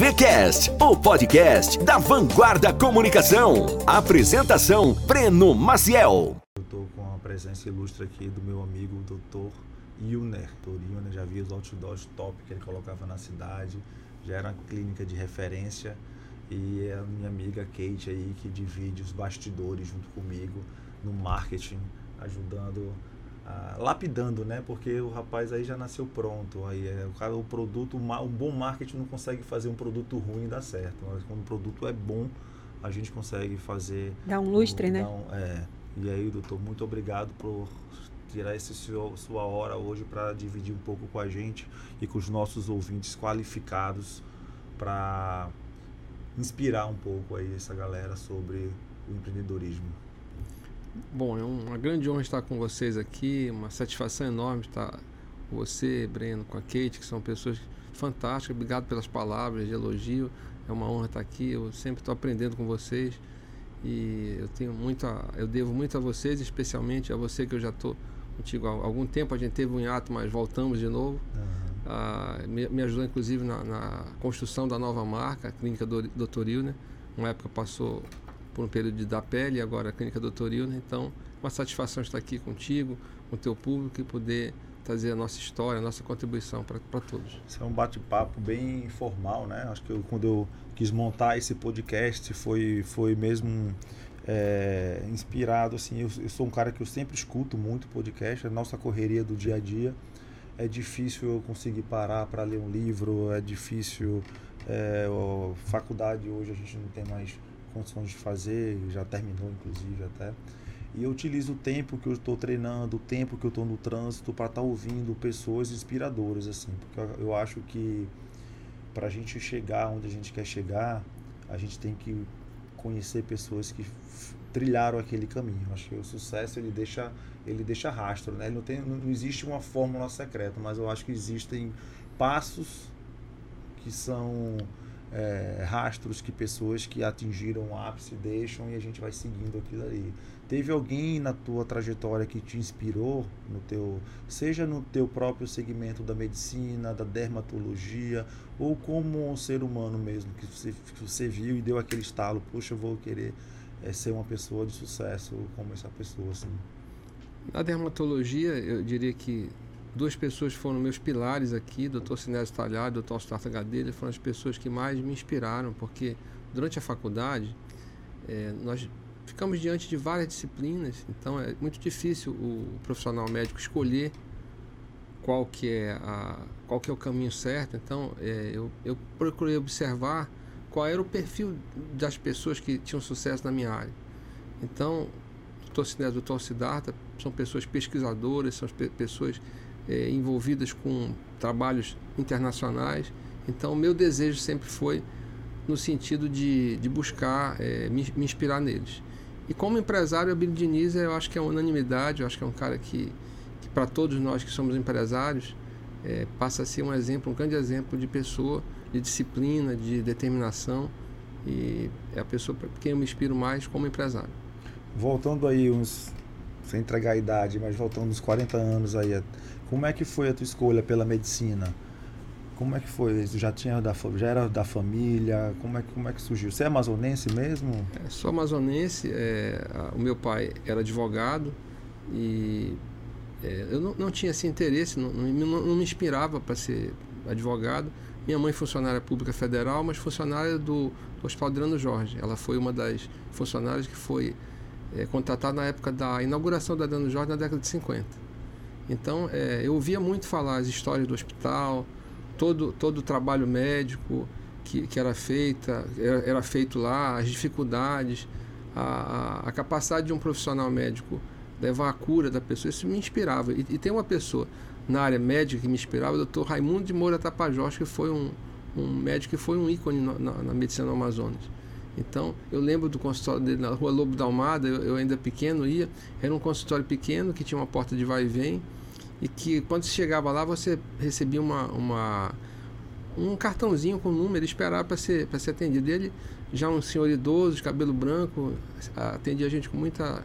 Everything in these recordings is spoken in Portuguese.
VCast, o podcast da Vanguarda Comunicação. Apresentação: Breno Maciel. Eu estou com a presença ilustre aqui do meu amigo, Dr. Yuner. Dr. Yuner já vi os outdoors top que ele colocava na cidade, já era uma clínica de referência e é a minha amiga Kate aí que divide os bastidores junto comigo no marketing, ajudando lapidando, né? Porque o rapaz aí já nasceu pronto. Aí é, o cara, o produto, um bom marketing não consegue fazer um produto ruim dar certo. Mas quando o produto é bom, a gente consegue fazer. Dá um lustre, um, né? Um, é. E aí, doutor, muito obrigado por tirar esse seu, sua hora hoje para dividir um pouco com a gente e com os nossos ouvintes qualificados para inspirar um pouco aí essa galera sobre o empreendedorismo. Bom, é uma grande honra estar com vocês aqui, uma satisfação enorme estar com você, Breno, com a Kate, que são pessoas fantásticas. Obrigado pelas palavras de elogio. É uma honra estar aqui. Eu sempre estou aprendendo com vocês e eu tenho muito, a, eu devo muito a vocês, especialmente a você que eu já estou contigo há algum tempo. A gente teve um hiato, mas voltamos de novo. Uhum. Ah, me, me, ajudou inclusive na, na, construção da nova marca, a Clínica Doutoril, né? Uma época passou por um período dar pele agora a Clínica Doutoril, né? Então, uma satisfação estar aqui contigo, com o teu público e poder trazer a nossa história, a nossa contribuição para todos. Isso é um bate-papo bem informal, né? Acho que eu, quando eu quis montar esse podcast foi, foi mesmo é, inspirado, assim, eu, eu, sou um cara que eu sempre escuto muito podcast, a nossa correria do dia a dia. É difícil eu conseguir parar para ler um livro, é difícil. É, faculdade hoje a gente não tem mais condições de fazer, já terminou inclusive até. E eu utilizo o tempo que eu estou treinando, o tempo que eu estou no trânsito para estar tá ouvindo pessoas inspiradoras, assim, porque eu acho que para a gente chegar onde a gente quer chegar, a gente tem que conhecer pessoas que trilharam aquele caminho. Acho que o sucesso ele deixa ele deixa rastro, né? Ele não tem não existe uma fórmula secreta, mas eu acho que existem passos que são é, rastros que pessoas que atingiram o ápice deixam e a gente vai seguindo aquilo ali. Teve alguém na tua trajetória que te inspirou no teu, seja no teu próprio segmento da medicina, da dermatologia, ou como um ser humano mesmo que você, que você viu e deu aquele estalo, poxa, eu vou querer é, ser uma pessoa de sucesso como essa pessoa assim. Na dermatologia, eu diria que duas pessoas foram meus pilares aqui, Dr. Sinésio Talhado, Dr. Starta Gadelha, foram as pessoas que mais me inspiraram, porque durante a faculdade é, nós ficamos diante de várias disciplinas, então é muito difícil o profissional médico escolher qual que é, a, qual que é o caminho certo. Então é, eu, eu procurei observar qual era o perfil das pessoas que tinham sucesso na minha área. Então, Dr. Sinésio e Dr. Siddhartha são pessoas pesquisadoras, são pessoas é, envolvidas com trabalhos internacionais. Então, meu desejo sempre foi no sentido de, de buscar é, me, me, inspirar neles. E como empresário, a Billy Diniz, eu acho que é unanimidade, eu acho que é um cara que, que para todos nós que somos empresários, é, passa a ser um exemplo, um grande exemplo de pessoa, de disciplina, de determinação. E é a pessoa por quem eu me inspiro mais como empresário. Voltando aí uns, sem entregar a idade, mas voltando uns 40 anos aí, como é que foi a tua escolha pela medicina? Como é que foi? Já tinha da, já era da família? Como é, como é que surgiu? Você é amazonense mesmo? É, sou amazonense. É, a, o meu pai era advogado e é, eu não, não, tinha esse interesse, não, não, não me inspirava para ser advogado. Minha mãe funcionária pública federal, mas funcionária do, do Hospital Adriano Jorge. Ela foi uma das funcionárias que foi é, contratada na época da inauguração da Adriano Jorge na década de 50. Então, é, eu ouvia muito falar as histórias do hospital, todo, todo o trabalho médico que, que era, feita, era, era feito lá, as dificuldades, a, a, capacidade de um profissional médico levar a cura da pessoa, isso me inspirava. E, e tem uma pessoa na área médica que me inspirava, o doutor Raimundo de Moura Tapajós, que foi um, um médico que foi um ícone na, na, na medicina Amazonas. Então, eu lembro do consultório dele na rua Lobo da Almada, eu, eu, ainda pequeno ia, era um consultório pequeno que tinha uma porta de vai e vem, e que quando você chegava lá você recebia uma, uma um cartãozinho com número e esperava para ser, ser atendido. Ele, já um senhor idoso, de cabelo branco, atendia a gente com muita,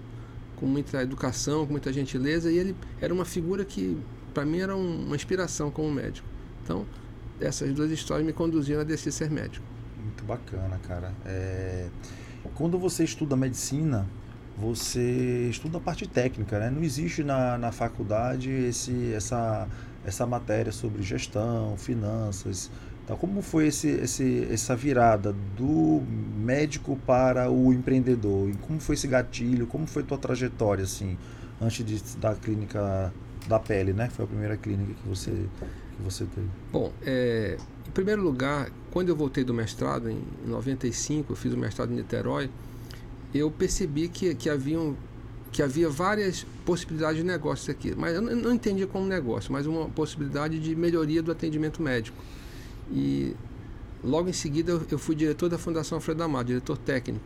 com muita educação, com muita gentileza, e ele era uma figura que, para mim, era um, uma inspiração como médico. Então, essas duas histórias me conduziram a decidir ser médico. Muito bacana, cara. É... Quando você estuda medicina, você estuda a parte técnica, né? Não existe na, na faculdade esse, essa, essa matéria sobre gestão, finanças. Então, como foi esse, esse, essa virada do médico para o empreendedor? E como foi esse gatilho? Como foi tua trajetória, assim, antes de, da clínica da pele, né? Foi a primeira clínica que você, que você teve. Bom, é, em primeiro lugar, quando eu voltei do mestrado, em 95, eu fiz o mestrado em Niterói, eu percebi que, que, haviam, que havia várias possibilidades de negócios aqui. Mas eu não entendia como negócio, mas uma possibilidade de melhoria do atendimento médico. E logo em seguida eu, fui diretor da Fundação Alfredo Amado, diretor técnico.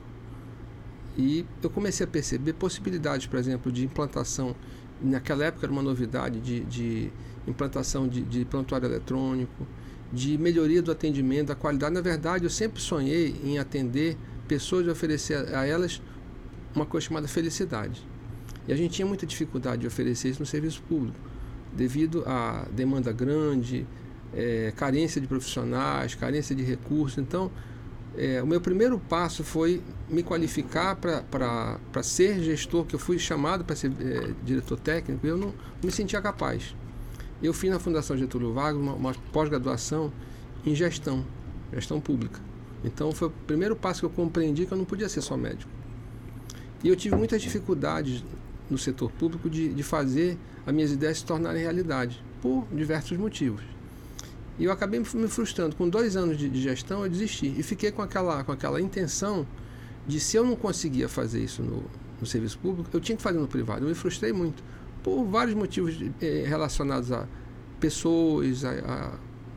E eu comecei a perceber possibilidades, por exemplo, de implantação, naquela época era uma novidade, de, de implantação de, de prontuário eletrônico, de melhoria do atendimento, da qualidade. Na verdade, eu sempre sonhei em atender pessoas e oferecer a elas uma coisa chamada felicidade. E a gente tinha muita dificuldade de oferecer isso no serviço público, devido à demanda grande, é, carência de profissionais, carência de recursos. Então, é, o meu primeiro passo foi me qualificar para ser gestor, que eu fui chamado para ser é, diretor técnico, e eu não, não me sentia capaz. Eu fiz na Fundação Getúlio Vargas uma, uma pós-graduação em gestão, gestão pública. Então foi o primeiro passo que eu compreendi que eu não podia ser só médico. E eu tive muitas dificuldades no setor público de, de fazer as minhas ideias se tornarem realidade, por diversos motivos. E eu acabei me frustrando. Com dois anos de, de gestão, eu desisti. E fiquei com aquela, com aquela intenção de, se eu não conseguia fazer isso no, no serviço público, eu tinha que fazer no privado. Eu me frustrei muito por vários motivos eh, relacionados a pessoas, a, a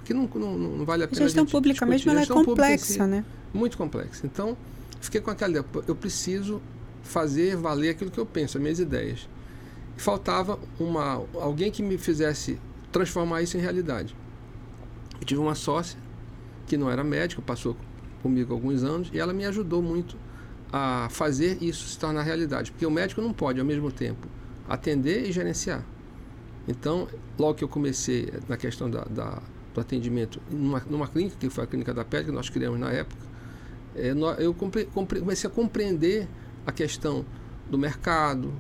que não, não, não, vale a pena. A gestão a pública discutir. mesmo ela é complexa, si, né? Muito complexa. Então, fiquei com aquela ideia, eu preciso fazer valer aquilo que eu penso, as minhas ideias. Faltava uma, alguém que me fizesse transformar isso em realidade. Eu tive uma sócia que não era médica, passou comigo alguns anos, e ela me ajudou muito a fazer isso se tornar realidade. Porque o médico não pode, ao mesmo tempo, atender e gerenciar. Então, logo que eu comecei na questão da, da do atendimento numa, numa, clínica, que foi a clínica da pele, que nós criamos na época, é, eu compre, compre, comecei a compreender a questão do mercado,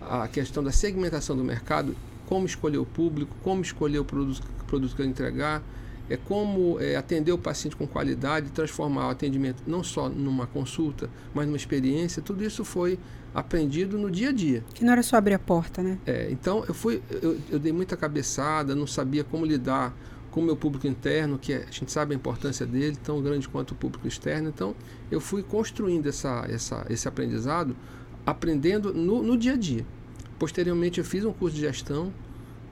a questão da segmentação do mercado, como escolher o público, como escolher o produto, produto que eu entregar, é como é, atender o paciente com qualidade, transformar o atendimento não só numa consulta, mas numa experiência. Tudo isso foi aprendido no dia a dia. Que não era só abrir a porta, né? É, então eu fui, eu, eu dei muita cabeçada, não sabia como lidar com o meu público interno, que é, a gente sabe a importância dele, tão grande quanto o público externo. Então eu fui construindo essa, essa, esse aprendizado, aprendendo no, no dia a dia. Posteriormente eu fiz um curso de gestão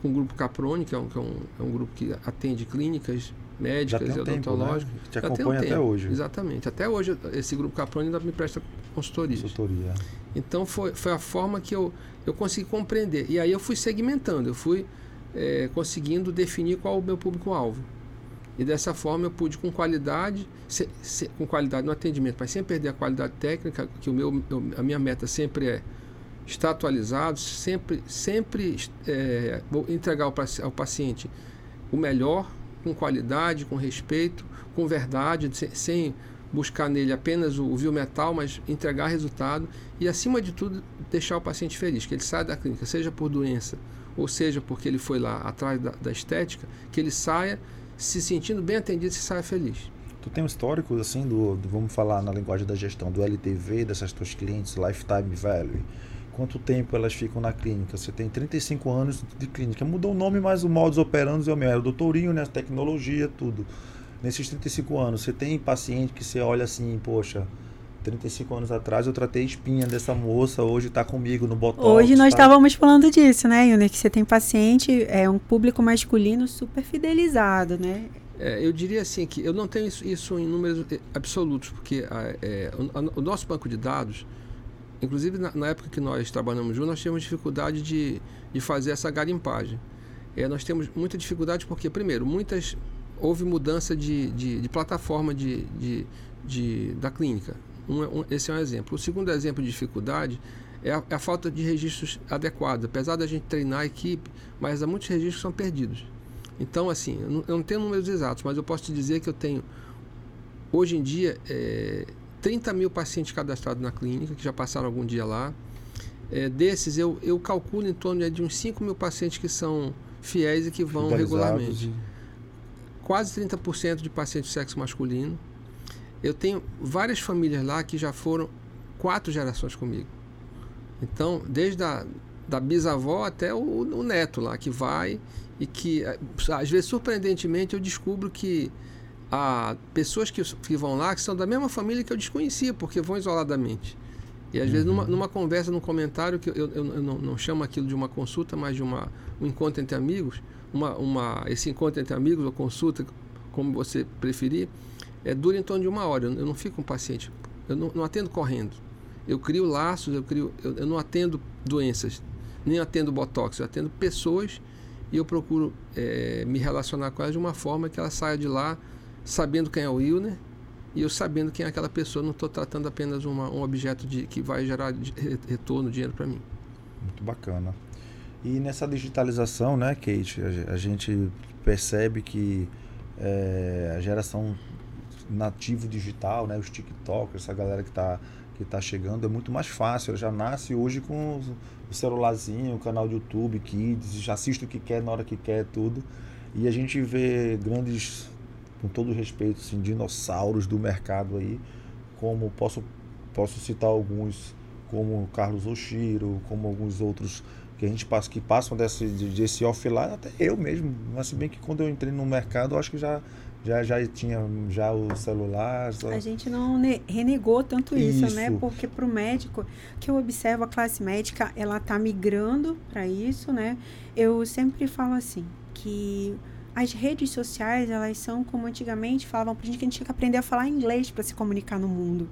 com o grupo Caprone, que é um, que é um, é um grupo que atende clínicas médicas e odontológicas. Né? Te acompanha um até hoje. Exatamente. Até hoje esse grupo Caprone ainda me presta consultoria. Consultoria. Então foi, foi a forma que eu, eu consegui compreender. E aí eu fui segmentando, eu fui é, conseguindo definir qual o meu público-alvo. E dessa forma eu pude com qualidade, se, se, com qualidade no atendimento, mas sem perder a qualidade técnica, que o meu, a minha meta sempre é está atualizado, sempre, sempre é, entregar ao, paciente o melhor, com qualidade, com respeito, com verdade, sem, buscar nele apenas o, o viu metal, mas entregar resultado e, acima de tudo, deixar o paciente feliz, que ele saia da clínica, seja por doença ou seja porque ele foi lá atrás da, da estética, que ele saia se sentindo bem atendido e saia feliz. Tu tem um histórico, assim, do, do, vamos falar na linguagem da gestão, do LTV, dessas tuas clientes, Lifetime Value quanto tempo elas ficam na clínica. Você tem 35 anos de clínica. Mudou o nome, mas o modus operandi é o mesmo. É o doutorinho, né? tecnologia, tudo. Nesses 35 anos, você tem paciente que você olha assim, poxa, 35 anos atrás eu tratei espinha dessa moça, hoje está comigo no Botox. Hoje nós tá? estávamos falando disso, né, Yuna? Que você tem paciente, é um público masculino super fidelizado, né? É, eu diria assim que eu não tenho isso, isso em números absolutos, porque é, o, o nosso banco de dados Inclusive, na, na, época que nós trabalhamos juntos, nós tínhamos dificuldade de, de fazer essa garimpagem. É, nós temos muita dificuldade porque, primeiro, muitas houve mudança de, de, de plataforma de, de, de, da clínica. Um, um, esse é um exemplo. O segundo exemplo de dificuldade é a, é a, falta de registros adequados. Apesar da gente treinar a equipe, mas há muitos registros que são perdidos. Então, assim, eu não, eu não, tenho números exatos, mas eu posso te dizer que eu tenho, hoje em dia, é, 30 mil pacientes cadastrados na clínica, que já passaram algum dia lá. É, desses, eu, eu calculo em torno de uns 5 mil pacientes que são fiéis e que vão regularmente. Quase 30% de pacientes de sexo masculino. Eu tenho várias famílias lá que já foram quatro gerações comigo. Então, desde a da bisavó até o, o neto lá, que vai e que, às vezes, surpreendentemente, eu descubro que há pessoas que, que vão lá que são da mesma família que eu desconhecia, porque vão isoladamente. E às uhum. vezes numa, numa, conversa, num comentário, que eu, eu, eu não, não, chamo aquilo de uma consulta, mas de uma, um encontro entre amigos, uma, uma, esse encontro entre amigos ou consulta, como você preferir, é, dura em torno de uma hora. Eu, eu não fico com um paciente, eu não, não, atendo correndo. Eu crio laços, eu, crio, eu, eu não atendo doenças, nem atendo botox, eu atendo pessoas e eu procuro é, me relacionar com elas de uma forma que ela saia de lá sabendo quem é o Wilner e eu sabendo quem é aquela pessoa, não estou tratando apenas uma, um objeto de, que vai gerar retorno, dinheiro para mim. Muito bacana. E nessa digitalização, né, Kate, a, a gente percebe que é, a geração nativo digital, né, os TikTokers, essa galera que está que tá chegando, é muito mais fácil. Ela já nasce hoje com o celularzinho, o canal de YouTube, Kids, já assiste o que quer na hora que quer, tudo. E a gente vê grandes com todo respeito, assim, dinossauros do mercado aí, como posso, posso citar alguns, como Carlos Oshiro, como alguns outros que a gente passa, que passam desse, desse offline, até eu mesmo. Mas se bem que quando eu entrei no mercado, eu acho que já, já, já tinha já o celular. Só... A gente não renegou tanto isso, né? isso. né? Porque para o médico, que eu observo a classe médica, ela está migrando para isso, né? Eu sempre falo assim, que as redes sociais, elas são como antigamente falavam pra gente que a gente tinha que aprender a falar inglês para se comunicar no mundo.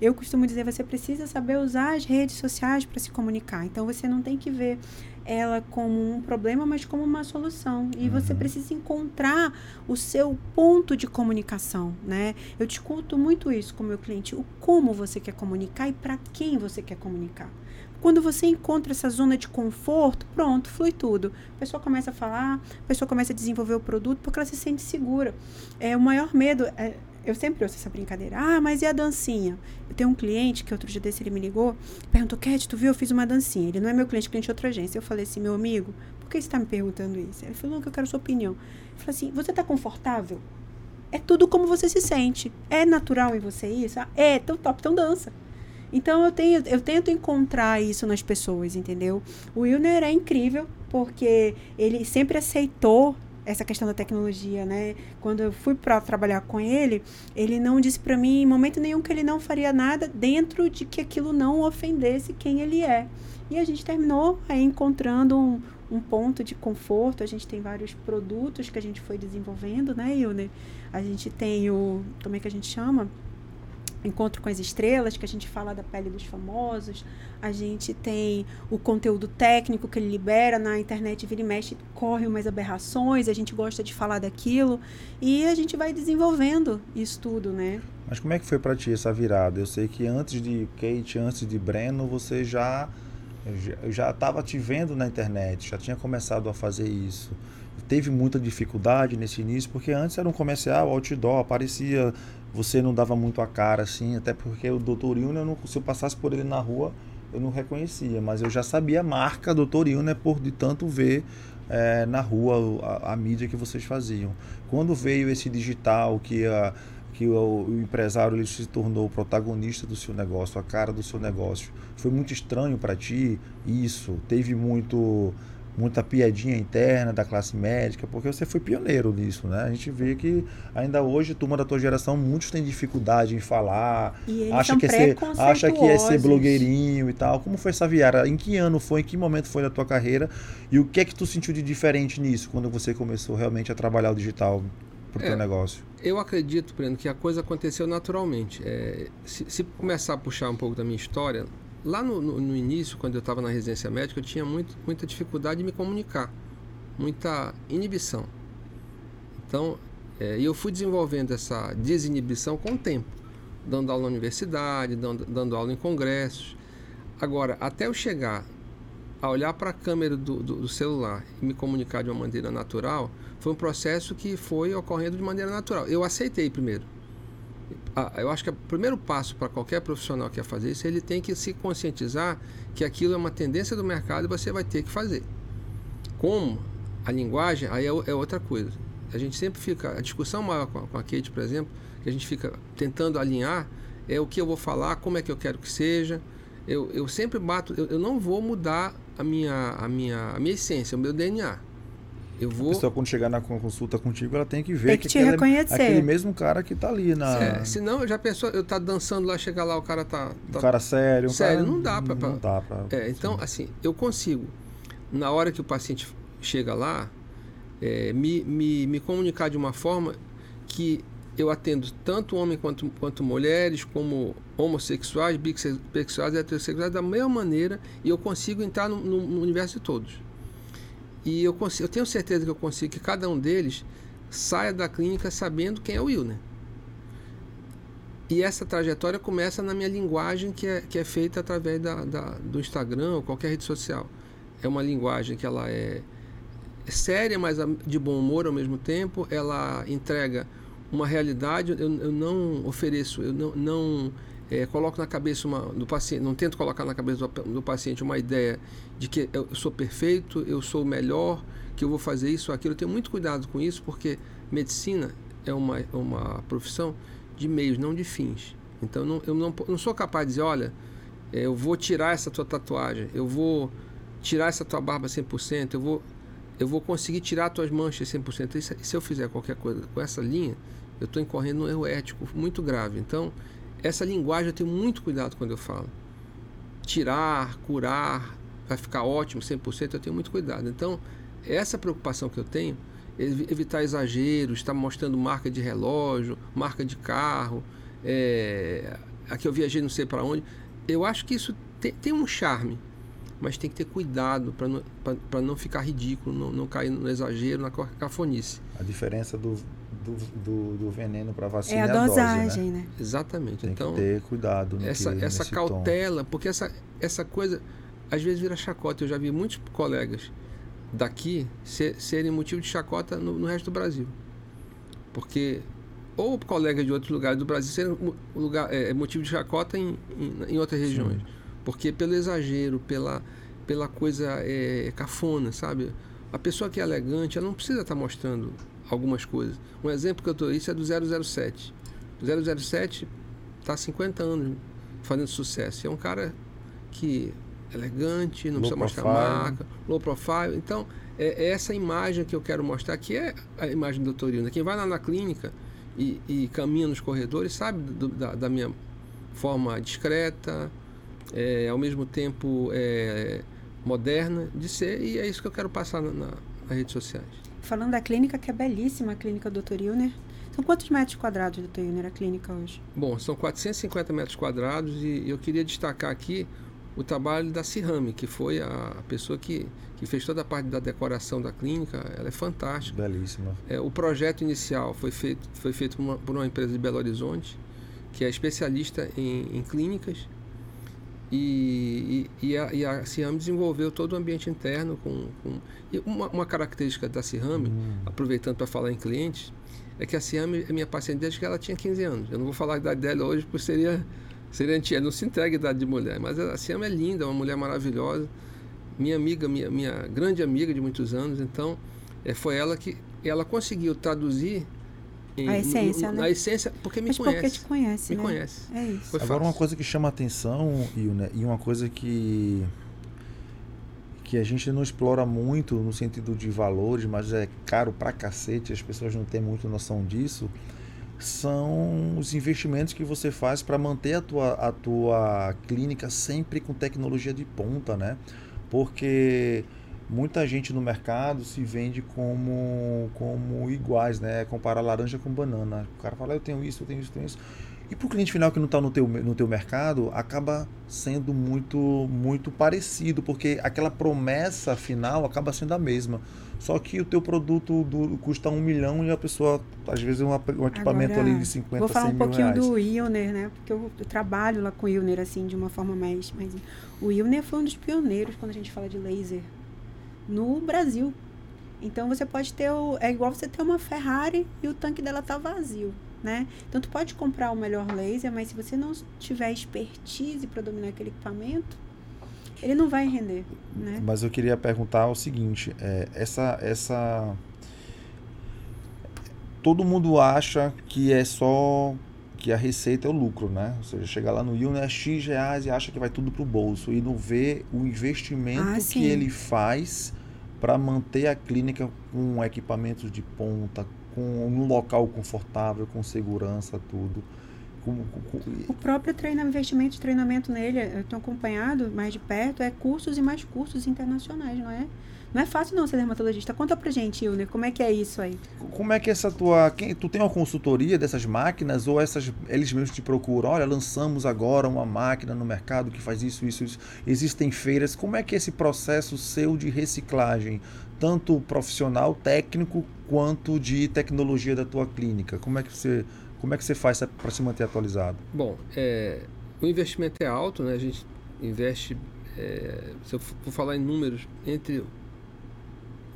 Eu costumo dizer, você precisa saber usar as redes sociais para se comunicar. Então você não tem que ver ela como um problema, mas como uma solução. E uhum. você precisa encontrar o seu ponto de comunicação, né? Eu discuto muito isso com o meu cliente, o como você quer comunicar e para quem você quer comunicar. Quando você encontra essa zona de conforto, pronto, flui tudo. A pessoa começa a falar, a pessoa começa a desenvolver o produto porque ela se sente segura. É o maior medo. É, eu sempre ouço essa brincadeira. Ah, mas e a dancinha? Eu tenho um cliente que outro dia desse ele me ligou, perguntou: Cat, tu viu? Eu fiz uma dancinha. Ele não é meu cliente, cliente de outra agência. Eu falei assim: meu amigo, por que você está me perguntando isso? Ele falou: não, que eu quero sua opinião. Eu falei assim: você está confortável? É tudo como você se sente. É natural em você isso? Ah, é, então top, então dança. Então eu tenho, eu tento encontrar isso nas pessoas, entendeu? O Wilner é incrível porque ele sempre aceitou essa questão da tecnologia, né? Quando eu fui para trabalhar com ele, ele não disse para mim em momento nenhum que ele não faria nada dentro de que aquilo não ofendesse quem ele é. E a gente terminou aí encontrando um, um ponto de conforto. A gente tem vários produtos que a gente foi desenvolvendo, né, Wilner? A gente tem o. Como é que a gente chama? Encontro com as Estrelas, que a gente fala da pele dos famosos. A gente tem o conteúdo técnico que ele libera na internet, vira e mexe, corre umas aberrações, a gente gosta de falar daquilo. E a gente vai desenvolvendo isso tudo, né? Mas como é que foi para ti essa virada? Eu sei que antes de Kate, antes de Breno, você já já estava te vendo na internet, já tinha começado a fazer isso teve muita dificuldade nesse início, porque antes era um comercial, outdoor, aparecia você não dava muito a cara assim, até porque o Dr. Ilner, não, se eu passasse por ele na rua, eu não reconhecia, mas eu já sabia a marca Dr. Ilner por de tanto ver é, na rua a, a, mídia que vocês faziam. Quando veio esse digital que a que o, o empresário ele se tornou o protagonista do seu negócio, a cara do seu negócio. Foi muito estranho para ti isso? Teve muito muita piadinha interna da classe médica, porque você foi pioneiro nisso, né? A gente vê que ainda hoje, turma da tua geração, muitos têm dificuldade em falar, acha que, é ser, acha que é ser blogueirinho e tal. Como foi essa viara? Em que ano foi? Em que momento foi da tua carreira? E o que é que tu sentiu de diferente nisso, quando você começou realmente a trabalhar o digital para o é, teu negócio? Eu acredito, Breno, que a coisa aconteceu naturalmente. É, se, se começar a puxar um pouco da minha história, lá no, no, no início, quando eu estava na residência médica, eu tinha muito, muita dificuldade de me comunicar, muita inibição. Então, é, eu fui desenvolvendo essa desinibição com o tempo, dando aula na universidade, dando, dando aula em congressos. Agora, até eu chegar a olhar para a câmera do, do, do, celular e me comunicar de uma maneira natural, foi um processo que foi ocorrendo de maneira natural. Eu aceitei primeiro. Eu acho que o primeiro passo para qualquer profissional que quer fazer isso, ele tem que se conscientizar que aquilo é uma tendência do mercado e você vai ter que fazer. Como a linguagem, aí é, é outra coisa. A gente sempre fica, a discussão maior com a, com a Kate, por exemplo, que a gente fica tentando alinhar, é o que eu vou falar, como é que eu quero que seja. Eu, eu sempre bato, eu, eu não vou mudar a minha, a, minha, a minha essência, o meu DNA. Eu vou... A pessoa, quando chegar na consulta contigo, ela tem que ver tem que, que te reconhecer. É aquele mesmo cara que tá ali na. É, senão, já pensou, eu tá dançando lá, chegar lá, o cara tá. tá... Um cara sério, um sério, cara... não dá pra. Não dá pra. É, então, sim. assim, eu consigo, na hora que o paciente chega lá, é, me, me, me comunicar de uma forma que eu atendo tanto homens quanto, quanto mulheres, como homossexuais, bissexuais, heterossexuais, da mesma maneira, e eu consigo entrar no, no universo de todos. E eu, consigo, eu tenho certeza que eu consigo que cada um deles saia da clínica sabendo quem é o Wilner. E essa trajetória começa na minha linguagem que é, que é feita através da, da, do Instagram ou qualquer rede social. É uma linguagem que ela é, é séria, mas de bom humor ao mesmo tempo. Ela entrega uma realidade. Eu, eu não ofereço, eu não, não é, coloco na cabeça uma, do paciente, não tento colocar na cabeça do, do, paciente uma ideia de que eu sou perfeito, eu sou o melhor, que eu vou fazer isso ou aquilo. Eu tenho muito cuidado com isso, porque medicina é uma, uma profissão de meios, não de fins. Então não, eu não, não sou capaz de dizer, olha, é, eu vou tirar essa tua tatuagem, eu vou tirar essa tua barba 100%, eu vou, eu vou conseguir tirar tuas manchas 100%. E se, eu fizer qualquer coisa com essa linha, eu estou incorrendo um erro ético muito grave. Então, essa linguagem eu tenho muito cuidado quando eu falo. Tirar, curar, vai ficar ótimo 100%, eu tenho muito cuidado. Então, essa preocupação que eu tenho, evitar exageros, estar mostrando marca de relógio, marca de carro, é, aqui eu viajei não sei para onde. Eu acho que isso tem, tem, um charme, mas tem que ter cuidado para não, não ficar ridículo, não, não cair no exagero, na cafonice. A diferença do, do, do, do veneno para vacina é a dosagem, dose, né? né? Exatamente. Tem então, que ter cuidado. essa que, essa cautela, tom. porque essa, essa coisa às vezes vira chacota. Eu já vi muitos colegas daqui ser, serem motivo de chacota no, no resto do Brasil. Porque ou colegas de outros lugares do Brasil serem lugar, é, motivo de chacota em, em, em outras regiões. Sim. Porque pelo exagero, pela, pela coisa é, cafona, sabe? A pessoa que é elegante, ela não precisa estar mostrando algumas coisas. Um exemplo que eu estou isso é do 007. O 007 está há 50 anos fazendo sucesso. É um cara que é elegante, não low precisa profile. mostrar marca, low profile. Então, é, é, essa imagem que eu quero mostrar, que é a imagem do Dr. Quem vai lá na clínica e, e caminha nos corredores sabe do, da, da, minha forma discreta, é, ao mesmo tempo é, moderna de ser, e é isso que eu quero passar na, na, nas redes sociais. Falando da clínica, que é belíssima a clínica Dr. Ilner. São quantos metros quadrados, doutor Ilner, a clínica hoje? Bom, são 450 metros quadrados e eu queria destacar aqui o trabalho da Cirame, que foi a pessoa que, que fez toda a parte da decoração da clínica. Ela é fantástica. Belíssima. É, o projeto inicial foi feito, foi feito por uma, por uma empresa de Belo Horizonte, que é especialista em, em clínicas e, e, e, a, e a Ciame desenvolveu todo o ambiente interno com, com uma, uma, característica da Ciame, hum. aproveitando para falar em clientes, é que a Ciame é minha paciente desde que ela tinha 15 anos. Eu não vou falar a idade dela hoje, porque seria seria antiga, não se entrega a idade de mulher, mas a Ciame é linda, é uma mulher maravilhosa, minha amiga, minha, minha grande amiga de muitos anos, então é, foi ela que ela conseguiu traduzir em, a essência, no, né? A essência, porque me Mas conhece. porque te conhece, Me né? conhece. É isso. Foi Agora, fácil. uma coisa que chama atenção, né, e uma coisa que que a gente não explora muito no sentido de valores, mas é caro pra cacete, as pessoas não têm muito noção disso, são os investimentos que você faz para manter a tua, a tua clínica sempre com tecnologia de ponta, né? Porque muita gente no mercado se vende como, como iguais, né? Comparar laranja com banana. O cara fala, eu tenho isso, eu tenho isso, eu tenho isso. E para o cliente final que não está no teu, no teu mercado, acaba sendo muito, muito parecido, porque aquela promessa final acaba sendo a mesma. Só que o teu produto do, custa um milhão e a pessoa, às vezes, um, um equipamento Agora, ali de 50, Vou falar um pouquinho reais. do Ilner, né? Porque eu, eu, trabalho lá com o Ilner, assim, de uma forma mais, mais... O Ilner foi um dos pioneiros quando a gente fala de laser no Brasil. Então, você pode ter... O, é igual você ter uma Ferrari e o tanque dela tá vazio né? Então tu pode comprar o melhor laser, mas se você não tiver expertise para dominar aquele equipamento, ele não vai render, né? Mas eu queria perguntar o seguinte, é, essa essa todo mundo acha que é só que a receita é o lucro, né? Ou seja, chega lá no Ion, é X reais e acha que vai tudo para o bolso e não vê o investimento ah, que ele faz para manter a clínica com equipamentos de ponta, com um local confortável, com segurança, tudo. Com, com, o próprio treino, investimento de treinamento nele, eu tenho acompanhado mais de perto, é cursos e mais cursos internacionais, não é? Não é fácil não ser dermatologista. Conta pra gente, Ilner, como é que é isso aí? Como é que essa tua. Quem, tu tem uma consultoria dessas máquinas ou essas eles mesmos te procuram? Olha, lançamos agora uma máquina no mercado que faz isso, isso, isso. Existem feiras. Como é que é esse processo seu de reciclagem? Tanto profissional, técnico, quanto de tecnologia da tua clínica? Como é que você, como é que você faz para se manter atualizado? Bom, é, o investimento é alto, né? A gente investe, é, se eu for falar em números, entre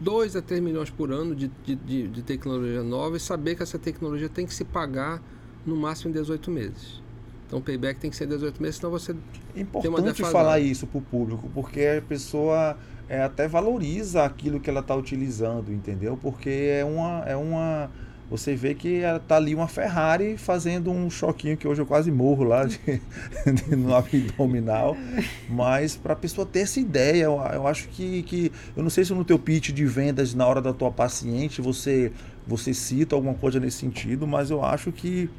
2 a 3 milhões por ano de, de, de, tecnologia nova e saber que essa tecnologia tem que se pagar no máximo em 18 meses. Então o payback tem que ser 18 meses, senão você. É importante falar isso para o público, porque a pessoa é, até valoriza aquilo que ela está utilizando, entendeu? Porque é uma, é uma. Você vê que está ali uma Ferrari fazendo um choquinho que hoje eu quase morro lá de, de, no abdominal. Mas para a pessoa ter essa ideia, eu, eu acho que, que. Eu não sei se no teu pitch de vendas, na hora da tua paciente, você, você cita alguma coisa nesse sentido, mas eu acho que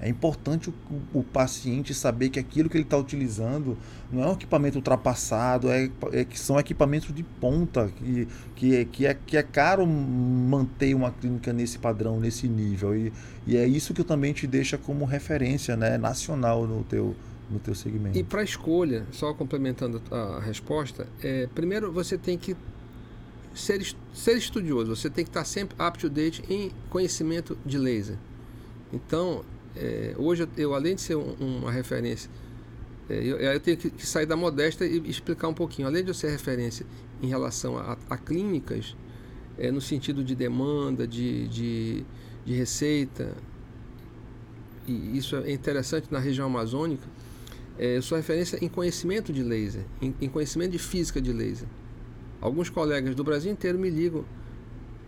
é importante o, o, paciente saber que aquilo que ele está utilizando não é um equipamento ultrapassado, é, é, que são equipamentos de ponta, que, que, é, que, é, que é caro manter uma clínica nesse padrão, nesse nível. E, e é isso que também te deixa como referência né, nacional no teu, no teu segmento. E para a escolha, só complementando a resposta, é, primeiro você tem que ser, ser estudioso, você tem que estar sempre up to date em conhecimento de laser. Então, é, hoje eu, além de ser um, uma referência, é, eu, eu, tenho que, que, sair da modesta e explicar um pouquinho. Além de eu ser referência em relação a, a clínicas, é, no sentido de demanda, de, de, de, receita, e isso é interessante na região amazônica, é, eu sou referência em conhecimento de laser, em, em conhecimento de física de laser. Alguns colegas do Brasil inteiro me ligam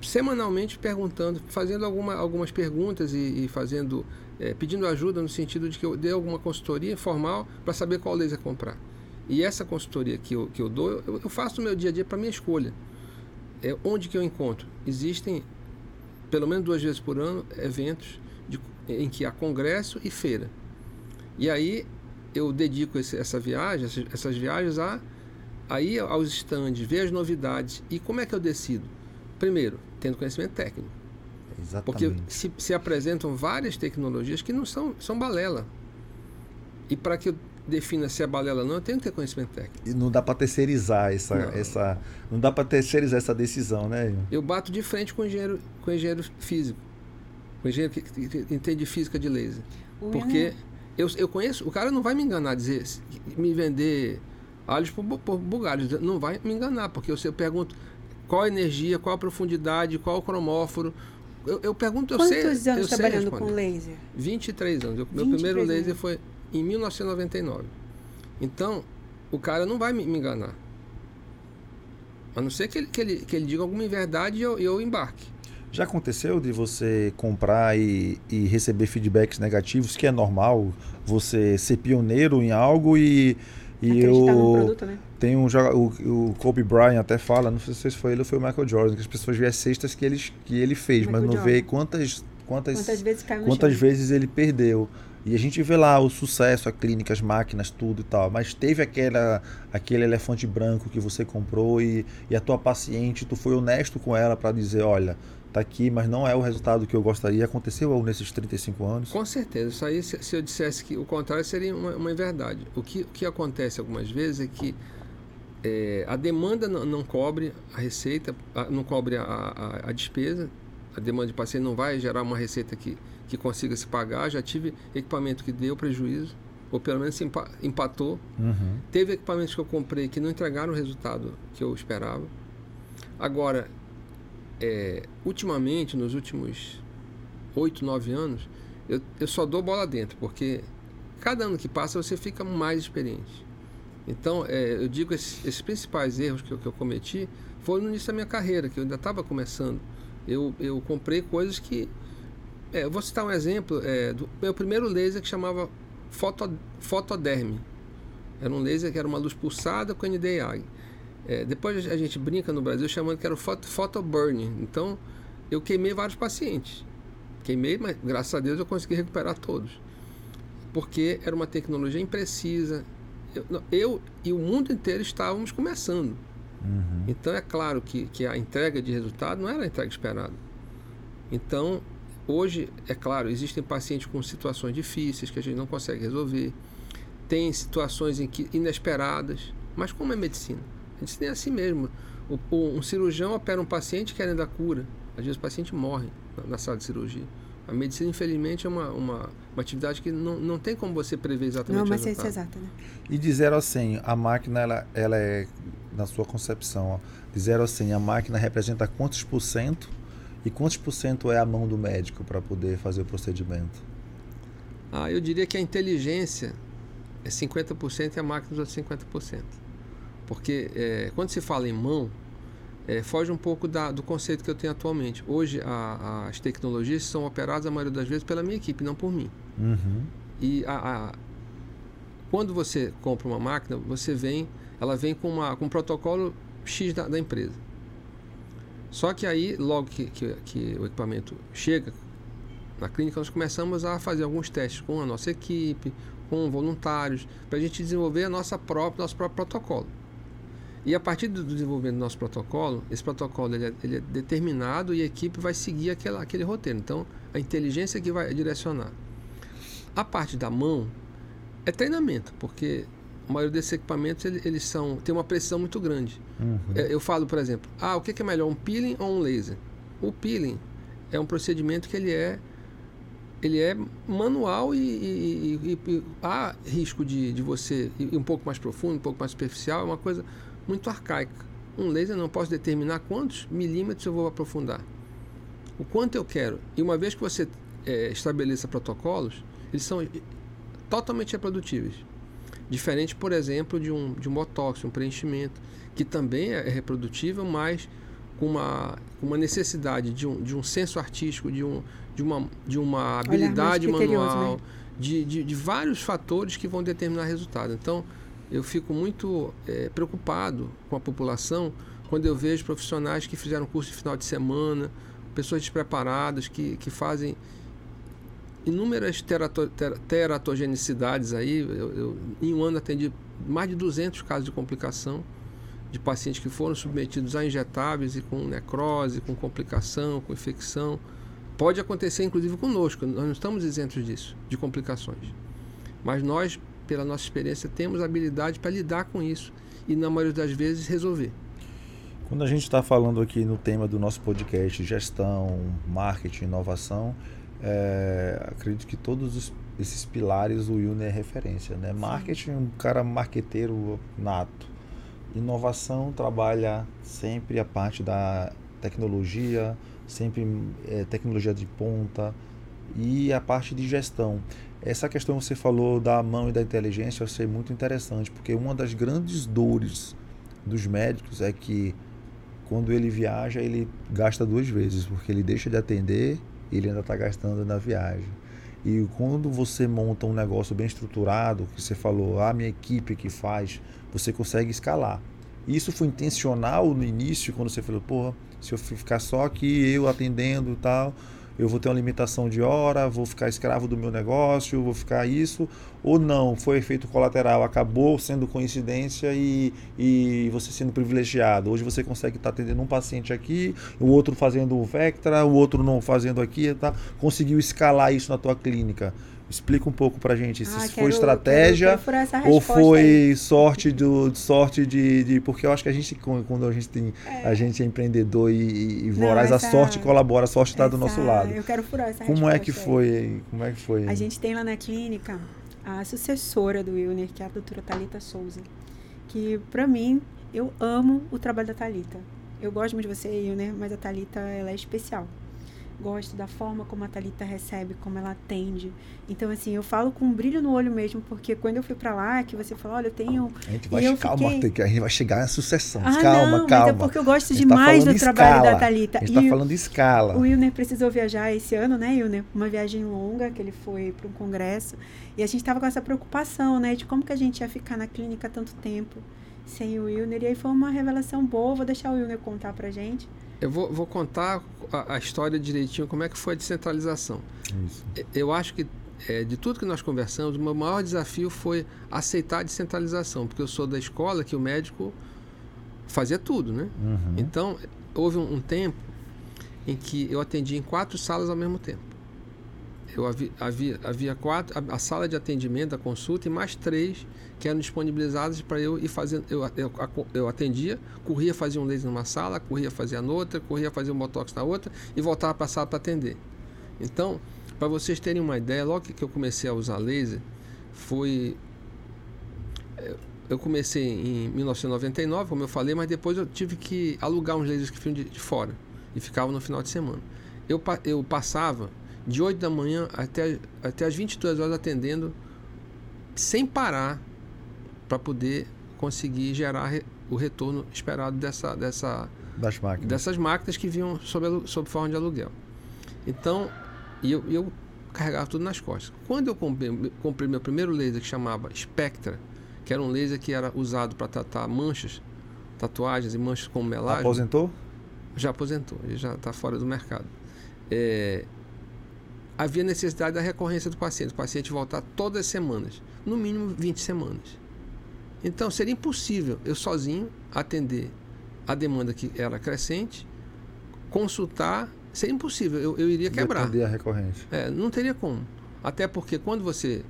semanalmente perguntando, fazendo alguma, algumas perguntas e, e fazendo é, pedindo ajuda no sentido de que eu dê alguma consultoria formal para saber qual laser comprar. E essa consultoria que eu, que eu dou, eu, eu faço no meu dia a dia para minha escolha. É, onde que eu encontro? Existem, pelo menos duas vezes por ano, eventos de, em que há congresso e feira. E aí eu dedico esse, essa viagem, essas, essas viagens a, a ir aos estandes, ver as novidades. E como é que eu decido? Primeiro, tendo conhecimento técnico. Exatamente. Porque se, se apresentam várias tecnologias que não são, são balela. E para que eu defina se é balela ou não, eu tenho que ter conhecimento técnico. E não dá para terceirizar essa, não. essa, não dá para terceirizar essa decisão, né? Eu bato de frente com o engenheiro, com o engenheiro físico, com o engenheiro que, que, que entende física de laser, porque eu, eu conheço, o cara não vai me enganar, dizer, me vender alhos por, por bugalhos, não vai me enganar, porque eu, eu pergunto qual a energia, qual a profundidade, qual o cromóforo, eu, eu pergunto, Quantos eu sei. anos eu trabalhando com laser? 23 anos. Eu, meu primeiro laser anos. foi em 1999. Então, o cara não vai me, me enganar. A não ser que ele, que ele, que ele diga alguma verdade e eu, eu embarque. Já aconteceu de você comprar e, e, receber feedbacks negativos, que é normal, você ser pioneiro em algo e, e eu produto, né? tem um o, o Kobe Bryant até fala, não sei se foi ele ou foi o Michael Jordan, que as pessoas veem as cestas que ele, que ele fez, Michael mas não Jordan. vê quantas quantas, quantas vezes quantas vezes ele perdeu. E a gente vê lá o sucesso, a clínica, as máquinas, tudo e tal. Mas teve aquela, aquele elefante branco que você comprou e, e a tua paciente, tu foi honesto com ela para dizer, olha, tá aqui, mas não é o resultado que eu gostaria. Aconteceu nesses 35 anos? Com certeza. Isso aí, se, se eu dissesse que o contrário, seria uma, uma verdade. O que, o que acontece algumas vezes é que é, a demanda não, não, cobre a receita, a, não cobre a, a, a, despesa, a demanda de paciente não vai gerar uma receita que, que consiga se pagar. Já tive equipamento que deu prejuízo, ou pelo menos empatou. Uhum. Teve equipamentos que eu comprei que não entregaram o resultado que eu esperava. Agora, é, ultimamente, nos últimos oito, nove anos, eu, eu só dou bola dentro, porque cada ano que passa você fica mais experiente. Então, é, eu digo esses, esses principais erros que eu, que eu, cometi foram no início da minha carreira, que eu ainda estava começando. Eu, eu comprei coisas que. É, vou citar um exemplo é, do meu primeiro laser que chamava foto, Fotoderme. Era um laser que era uma luz pulsada com NDI. É, depois a gente brinca no Brasil chamando que era o photo, photo burning. Então, eu queimei vários pacientes. Queimei, mas graças a Deus eu consegui recuperar todos. Porque era uma tecnologia imprecisa, eu, eu, e o mundo inteiro estávamos começando. Uhum. Então é claro que, que a entrega de resultado não era a entrega esperada. Então, hoje, é claro, existem pacientes com situações difíceis que a gente não consegue resolver. Tem situações em que inesperadas, mas como é medicina? A medicina é assim mesmo. O, o, um cirurgião opera um paciente querendo a cura. Às vezes o paciente morre na, na sala de cirurgia. A medicina, infelizmente, é uma, uma, uma, atividade que não, não tem como você prever exatamente Não, o mas é exata, né? E de 0 a 100, a máquina, ela, ela é, na sua concepção, ó, de 0 a 100, a máquina representa quantos por cento? E quantos por cento é a mão do médico para poder fazer o procedimento? Ah, eu diria que a inteligência é 50% e a máquina os outros 50%. Porque é, quando se fala em mão, é, foge um pouco da, do conceito que eu tenho atualmente. Hoje, a, as tecnologias são operadas, a maioria das vezes, pela minha equipe, não por mim. Uhum. E a, a, quando você compra uma máquina, você vem, ela vem com, uma, com um protocolo X da, da empresa. Só que aí, logo que, que, que, o equipamento chega na clínica, nós começamos a fazer alguns testes com a nossa equipe, com voluntários, para a gente desenvolver a nossa própria, nosso próprio protocolo. E a partir do desenvolvimento do nosso protocolo, esse protocolo ele é, ele é determinado e a equipe vai seguir aquela, aquele roteiro. Então, a inteligência que vai direcionar. A parte da mão é treinamento, porque a maioria desses equipamentos eles, eles são tem uma precisão muito grande. Uhum. Eu falo, por exemplo, ah, o que é melhor, um peeling ou um laser? O peeling é um procedimento que ele é ele é manual e, e, e, e há risco de, de você ir um pouco mais profundo, um pouco mais superficial, é uma coisa muito arcaica. Um laser não posso determinar quantos milímetros eu vou aprofundar. O quanto eu quero. E uma vez que você é, estabeleça protocolos, eles são totalmente reprodutíveis. Diferente, por exemplo, de um, de um botox, um preenchimento, que também é reprodutível, mas com uma, uma necessidade de um, de um senso artístico, de, um, de, uma, de uma habilidade manual, né? de, de, de vários fatores que vão determinar resultado. Então, eu fico muito é, preocupado com a população quando eu vejo profissionais que fizeram curso de final de semana, pessoas despreparadas que, que fazem inúmeras terato, ter, teratogenicidades aí. Eu, eu, em um ano atendi mais de 200 casos de complicação de pacientes que foram submetidos a injetáveis e com necrose, com complicação, com infecção. Pode acontecer inclusive conosco, nós não estamos isentos disso, de complicações. Mas nós pela nossa experiência, temos habilidade para lidar com isso e, na maioria das vezes, resolver. Quando a gente está falando aqui no tema do nosso podcast, gestão, marketing, inovação, é, acredito que todos os, esses pilares o Yune é referência. Né? Marketing, um cara marqueteiro nato. Inovação trabalha sempre a parte da tecnologia, sempre é, tecnologia de ponta e a parte de gestão. Essa questão que você falou da mão e da inteligência eu achei muito interessante, porque uma das grandes dores dos médicos é que quando ele viaja, ele gasta duas vezes, porque ele deixa de atender e ele ainda está gastando na viagem. E quando você monta um negócio bem estruturado, que você falou, a minha equipe que faz, você consegue escalar. Isso foi intencional no início, quando você falou, porra, se eu ficar só aqui, eu atendendo e tal, eu vou ter uma limitação de hora, vou ficar escravo do meu negócio, vou ficar isso, ou não, foi efeito colateral, acabou sendo coincidência e, e você sendo privilegiado. Hoje você consegue estar atendendo um paciente aqui, o outro fazendo o Vectra, o outro não fazendo aqui, tá? conseguiu escalar isso na tua clínica. Explica um pouco pra gente se ah, quero, foi estratégia quero, quero ou foi aí. sorte do sorte de, de, porque eu acho que a gente quando a gente tem é. a gente é empreendedor e, e voraz Não, essa, a sorte colabora, a sorte está do nosso lado. Eu quero furar essa Como é que foi? Aí. Como é que foi? A gente tem lá na clínica a sucessora do Wilner, que é a doutora Talita Souza, que para mim eu amo o trabalho da Talita. Eu gosto muito de você, Wilner, mas a Talita ela é especial gosto da forma como a Talita recebe, como ela atende. Então, assim, eu falo com um brilho no olho mesmo, porque quando eu fui para lá, que você falou, olha, eu tenho. A gente vai, calma, fiquei... a gente vai chegar na sucessão. Ah, calma, não, calma. Mas é porque eu gosto tá demais tá do trabalho escala. da Talita. A gente está falando de escala. O Wilner precisou viajar esse ano, né, Wilner? Uma viagem longa, que ele foi para um congresso. E a gente estava com essa preocupação, né, de como que a gente ia ficar na clínica tanto tempo sem o Wilner. E aí foi uma revelação boa. Vou deixar o Wilner contar pra gente. Eu vou, vou contar a, a, história direitinho, como é que foi a descentralização. Isso. Eu acho que é, de tudo que nós conversamos, o meu maior desafio foi aceitar a descentralização, porque eu sou da escola que o médico fazia tudo, né? Uhum. Então, houve um, um, tempo em que eu atendia em quatro salas ao mesmo tempo. Eu havia, havia, havia quatro, a, a sala de atendimento, a consulta, e mais três que eram disponibilizadas para eu ir fazendo. Eu, eu, eu atendia, corria fazer um laser numa sala, corria fazer a outra, corria fazer um botox na outra e voltava para a sala para atender. Então, para vocês terem uma ideia, logo que eu comecei a usar laser, foi. Eu comecei em 1999, como eu falei, mas depois eu tive que alugar uns lasers que vinham de, de fora e ficavam no final de semana. Eu, eu passava de 8 da manhã até, até as 22 horas atendendo sem parar para poder conseguir gerar o retorno esperado dessa, dessa, das máquinas. dessas máquinas que vinham sob, sob forma de aluguel. Então, eu, eu carregava tudo nas costas. Quando eu comprei, comprei meu primeiro laser que chamava Spectra, que era um laser que era usado para tratar manchas, tatuagens e manchas com melasma. Aposentou? Já aposentou, ele já está fora do mercado. É, havia necessidade da recorrência do paciente, o paciente voltar todas as semanas, no mínimo 20 semanas. Então seria impossível eu sozinho atender a demanda que era crescente, consultar, seria impossível, eu, eu iria quebrar. Atender a recorrência. É, não teria como. Até porque quando você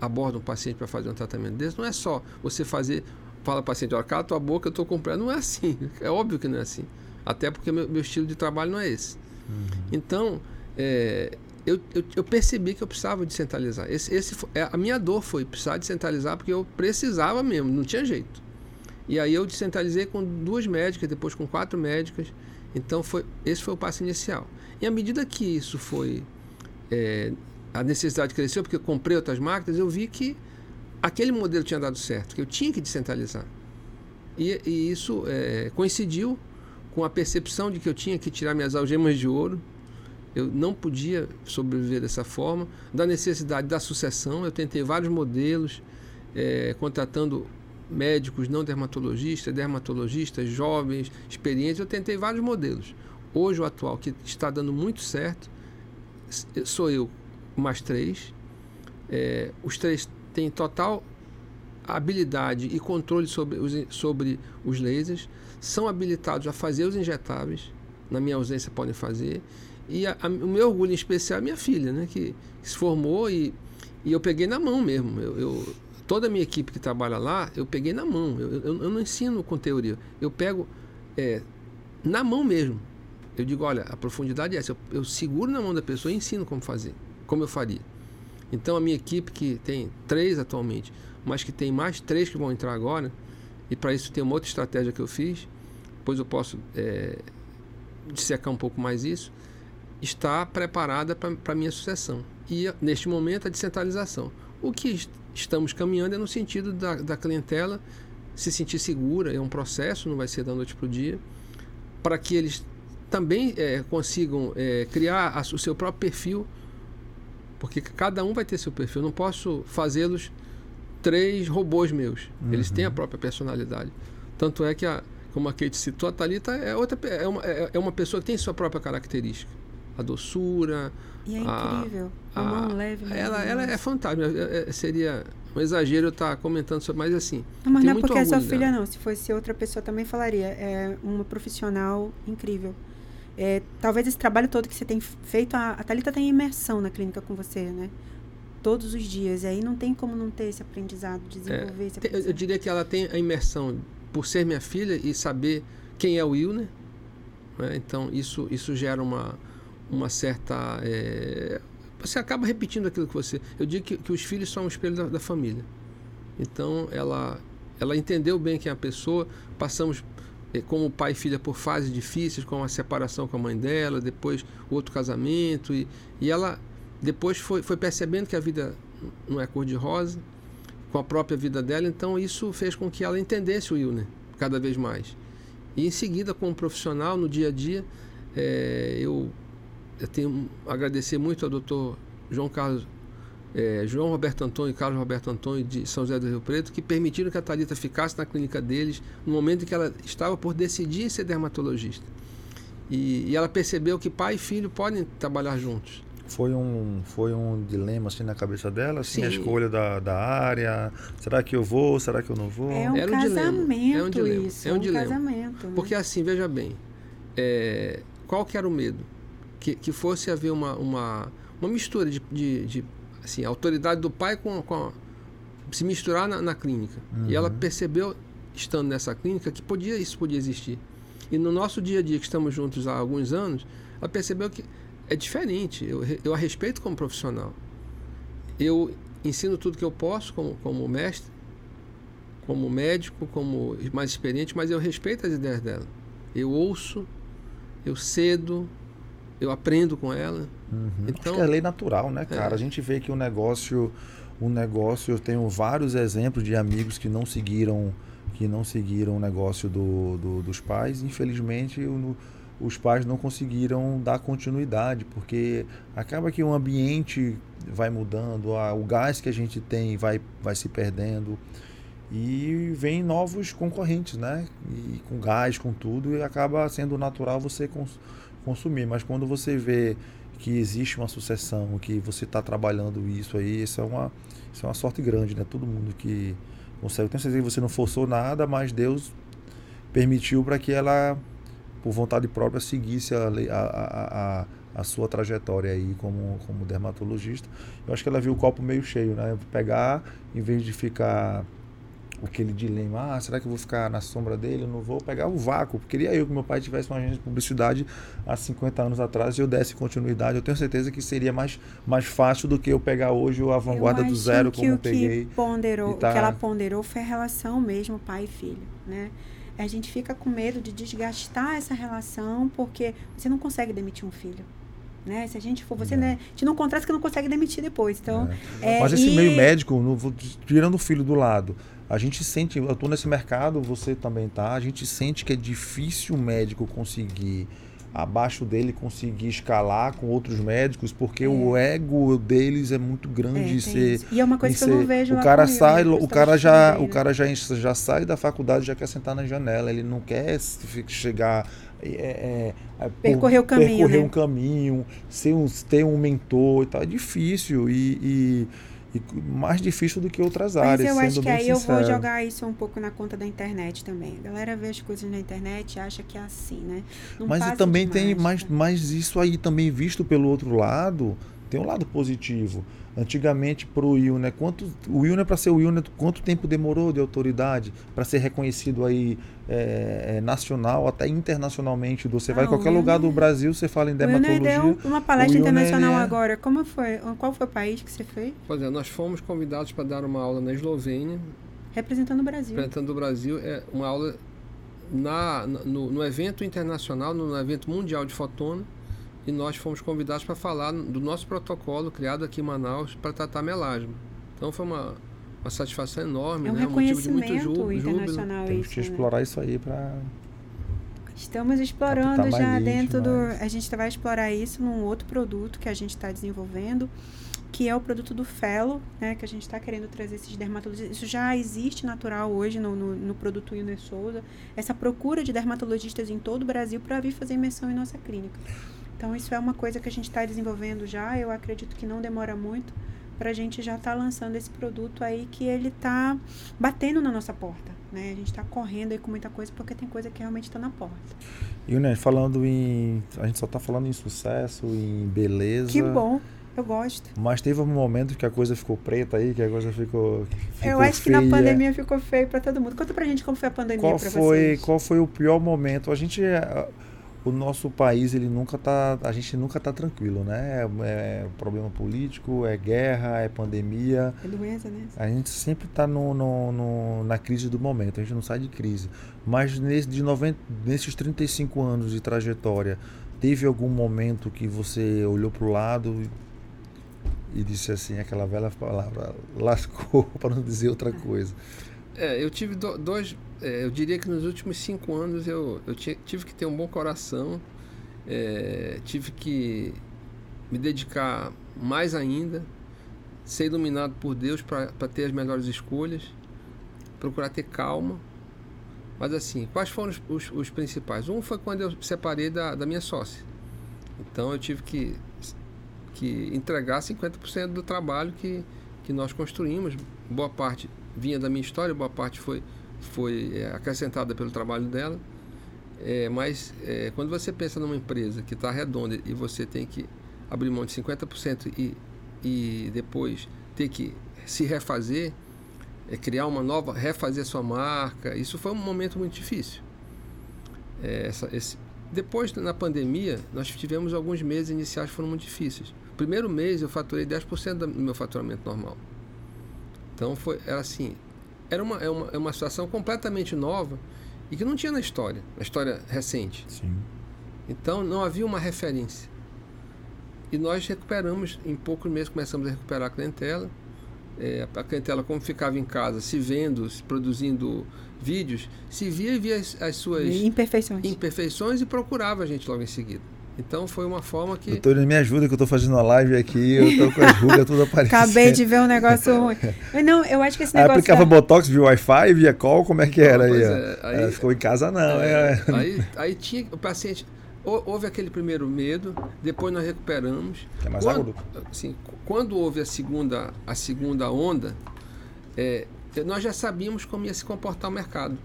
aborda um paciente para fazer um tratamento desse, não é só você fazer, fala para o paciente, olha, cala tua boca, eu estou comprando. Não é assim. É óbvio que não é assim. Até porque meu, meu estilo de trabalho não é esse. Uhum. Então, é, eu, eu, eu, percebi que eu precisava descentralizar. Esse, esse, é, a minha dor foi precisar descentralizar porque eu precisava mesmo, não tinha jeito. E aí eu descentralizei com duas médicas, depois com quatro médicas. Então foi, esse foi o passo inicial. E à medida que isso foi. É, a necessidade cresceu, porque eu comprei outras máquinas, eu vi que aquele modelo tinha dado certo, que eu tinha que descentralizar. E, e isso é, coincidiu com a percepção de que eu tinha que tirar minhas algemas de ouro eu não podia sobreviver dessa forma. Da necessidade da sucessão, eu tentei vários modelos, é, contratando médicos não dermatologistas, dermatologistas jovens, experientes. Eu tentei vários modelos. Hoje, o atual, que está dando muito certo, sou eu mais três. É, os três têm total habilidade e controle sobre os, sobre os lasers, são habilitados a fazer os injetáveis, na minha ausência podem fazer, e a, a, o meu orgulho em especial é minha filha, né? Que, que, se formou e, e eu peguei na mão mesmo. Eu, eu, toda a minha equipe que trabalha lá, eu peguei na mão. Eu, eu, eu não ensino com teoria. Eu pego é, na mão mesmo. Eu digo, olha, a profundidade é essa. Eu, eu seguro na mão da pessoa e ensino como fazer, como eu faria. Então a minha equipe, que tem três atualmente, mas que tem mais três que vão entrar agora, e para isso tem uma outra estratégia que eu fiz, depois eu posso é, dissecar um pouco mais isso está preparada para a minha sucessão. E, neste momento, a descentralização. O que estamos caminhando é no sentido da, da clientela se sentir segura, é um processo, não vai ser da noite para o dia, para que eles também é, consigam é, criar a, o seu próprio perfil, porque cada um vai ter seu perfil. Não posso fazê-los três robôs meus. Uhum. Eles têm a própria personalidade. Tanto é que, a, como a Kate citou, a Thalita é, outra, é, uma, é, é uma pessoa que tem sua própria característica. A doçura. E é incrível. A, a mão leve. Ela, ela é fantástica. É, é, seria um exagero eu estar comentando sobre, mas assim. Não, mas não é porque é sua filha, não. Se fosse outra pessoa também falaria. É uma profissional incrível. É, talvez esse trabalho todo que você tem feito, a, a Thalita tem imersão na clínica com você, né? Todos os dias. E aí não tem como não ter esse aprendizado, desenvolver é, esse aprendizado. Eu diria que ela tem a imersão por ser minha filha e saber quem é o Will, né? Então, isso, isso gera uma, uma certa. É, você acaba repetindo aquilo que você. Eu digo que, que os filhos são um espelho da, da, família. Então, ela, ela entendeu bem quem é a pessoa. Passamos, é, como pai e filha, por fases difíceis, como a separação com a mãe dela, depois outro casamento. E, e ela depois foi, foi percebendo que a vida não é cor-de-rosa, com a própria vida dela. Então, isso fez com que ela entendesse o Will, né? Cada vez mais. E em seguida, como profissional, no dia a dia, é, eu eu tenho agradecer muito ao doutor João Carlos, é, João Roberto Antônio e Carlos Roberto Antônio de São José do Rio Preto, que permitiram que a Thalita ficasse na clínica deles no momento em que ela estava por decidir ser dermatologista. E, e ela percebeu que pai e filho podem trabalhar juntos. Foi um, foi um dilema assim na cabeça dela, assim, Sim. a escolha da, da área. Será que eu vou? Será que eu não vou? É um Era casamento um é um dilema. isso. É um, um dilema. casamento. Né? Porque assim, veja bem, é, qual que era o medo? Que, que fosse haver uma, uma, uma mistura de, de, de assim, a autoridade do pai com, com a, se misturar na, na clínica. Uhum. E ela uhum. percebeu, estando nessa clínica, que podia isso podia existir. E no nosso dia a dia, que estamos juntos há alguns anos, ela percebeu que é diferente. Eu, eu a respeito como profissional. Eu ensino tudo que eu posso como, como mestre, como médico, como mais experiente, mas eu respeito as ideias dela. Eu ouço, eu cedo, eu aprendo com ela. Uhum. Então, Acho que é lei natural, né, cara? É. A gente vê que o negócio, o negócio, eu tenho vários exemplos de amigos que não seguiram, que não seguiram o negócio do, do dos pais. Infelizmente, o, os pais não conseguiram dar continuidade, porque acaba que o ambiente vai mudando, a, o gás que a gente tem vai, vai se perdendo e vem novos concorrentes, né? E com gás, com tudo, e acaba sendo natural você consumir. Mas quando você vê que existe uma sucessão, que você está trabalhando isso aí, isso é, uma, isso é uma sorte grande, né? Todo mundo que consegue. Tenho certeza que você não forçou nada, mas Deus permitiu para que ela, por vontade própria, seguisse a, a, a, a, sua trajetória aí como, como dermatologista. Eu acho que ela viu o copo meio cheio, né? Pegar, em vez de ficar aquele dilema, ah, será que eu vou ficar na sombra dele? Eu não vou pegar o vácuo. Queria eu que meu pai tivesse uma agência de publicidade há 50 anos atrás e eu desse continuidade. Eu tenho certeza que seria mais, mais fácil do que eu pegar hoje a vanguarda do zero como eu peguei. Que ponderou, tá... O que ela ponderou foi a relação mesmo pai e filho, né? A gente fica com medo de desgastar essa relação porque você não consegue demitir um filho. Né? Se a gente for, você, é. né? A gente não contrata que não consegue demitir depois. Então, é. É, Mas esse e... meio médico, no, tirando o filho do lado, a gente sente, eu estou nesse mercado, você também tá, a gente sente que é difícil o médico conseguir abaixo dele conseguir escalar com outros médicos, porque é. o ego deles é muito grande é, ser, E é uma coisa que ser, eu não vejo o cara comigo, sai, o cara já, o cara já já sai da faculdade, já quer sentar na janela, ele não quer chegar é, é, é percorrer o caminho, percorrer né? um caminho, ser um, ter um mentor e tal, é difícil e, e e mais difícil do que outras áreas. Mas eu acho que aí sincero. eu vou jogar isso um pouco na conta da internet também. A galera vê as coisas na internet e acha que é assim, né? Não mas também tem, mas, mas isso aí também visto pelo outro lado, tem um lado positivo. Antigamente para o Wilner, quanto o Wilner para ser o Wilner, quanto tempo demorou de autoridade para ser reconhecido aí é, é, nacional até internacionalmente? Você ah, vai em qualquer lugar do Brasil, você fala em dermatologia. Wilner deu uma palestra internacional é... agora. Como foi? Qual foi o país que você foi? Pois é, nós fomos convidados para dar uma aula na Eslovênia. Representando o Brasil. Representando o Brasil é uma aula na, no, no evento internacional, no evento mundial de fotona e nós fomos convidados para falar do nosso protocolo criado aqui em Manaus para tratar melasma. Então foi uma, uma satisfação enorme, é um né? um motivo de muito júbilo. internacional Temos que né? explorar isso aí para Estamos explorando já dentro do. A gente vai explorar isso num outro produto que a gente está desenvolvendo, que é o produto do Felo, né? Que a gente está querendo trazer esses dermatologistas. Isso já existe natural hoje no, no, no produto Wilner Souza. Essa procura de dermatologistas em todo o Brasil para vir fazer imersão em nossa clínica. Então, isso é uma coisa que a gente está desenvolvendo já. Eu acredito que não demora muito para a gente já estar tá lançando esse produto aí que ele está batendo na nossa porta. Né? A gente está correndo aí com muita coisa porque tem coisa que realmente está na porta. E né, falando em. A gente só está falando em sucesso, em beleza. Que bom. Eu gosto. Mas teve um momento que a coisa ficou preta aí, que a coisa ficou. ficou eu acho feia. que na pandemia ficou feio para todo mundo. Conta pra gente como foi a pandemia qual foi, vocês. Qual foi o pior momento? A gente o nosso país ele nunca tá a gente nunca tá tranquilo né? É, é problema político é guerra é pandemia. É doença né? A gente sempre está no, no, no, na crise do momento a gente não sai de crise. Mas nesse de 90, nesses 35 anos de trajetória teve algum momento que você olhou para o lado e, e disse assim aquela velha palavra lascou para não dizer outra coisa? É, eu tive do, dois. É, eu diria que nos últimos cinco anos eu, eu tive que ter um bom coração, é, tive que me dedicar mais ainda, ser iluminado por Deus para ter as melhores escolhas, procurar ter calma. Mas assim, quais foram os, os, os principais? Um foi quando eu separei da, da minha sócia. Então eu tive que, que entregar 50% do trabalho que, que nós construímos, boa parte vinha da minha história, boa parte foi, foi é, acrescentada pelo trabalho dela. É, mas é, quando você pensa numa empresa que está redonda e você tem que abrir mão de 50% e, e depois ter que se refazer, é, criar uma nova, refazer sua marca, isso foi um momento muito difícil. É, essa, esse, depois, na pandemia, nós tivemos alguns meses iniciais que foram muito difíceis. Primeiro mês eu faturei 10% do meu faturamento normal. Então foi, era assim, era uma, é uma, é uma situação completamente nova e que não tinha na história, na história recente. Sim. Então não havia uma referência. E nós recuperamos, em poucos meses começamos a recuperar a clientela. É, a clientela, como ficava em casa, se vendo, se produzindo vídeos, se via e via as, as suas imperfeições. imperfeições e procurava a gente logo em seguida. Então foi uma forma que. Doutor, me ajuda que eu estou fazendo uma live aqui, eu estou com as rugas tudo aparecendo. Acabei de ver um negócio ruim. Não, eu acho que esse negócio. Aí aplicava da... Botox via Wi-Fi, via call, como é que era aí, é, aí? Ela ficou em casa, não. É, é. Aí, aí tinha o paciente. Houve aquele primeiro medo, depois nós recuperamos. É mais quando, assim, quando houve a segunda, a segunda onda, é, nós já sabíamos como ia se comportar o mercado.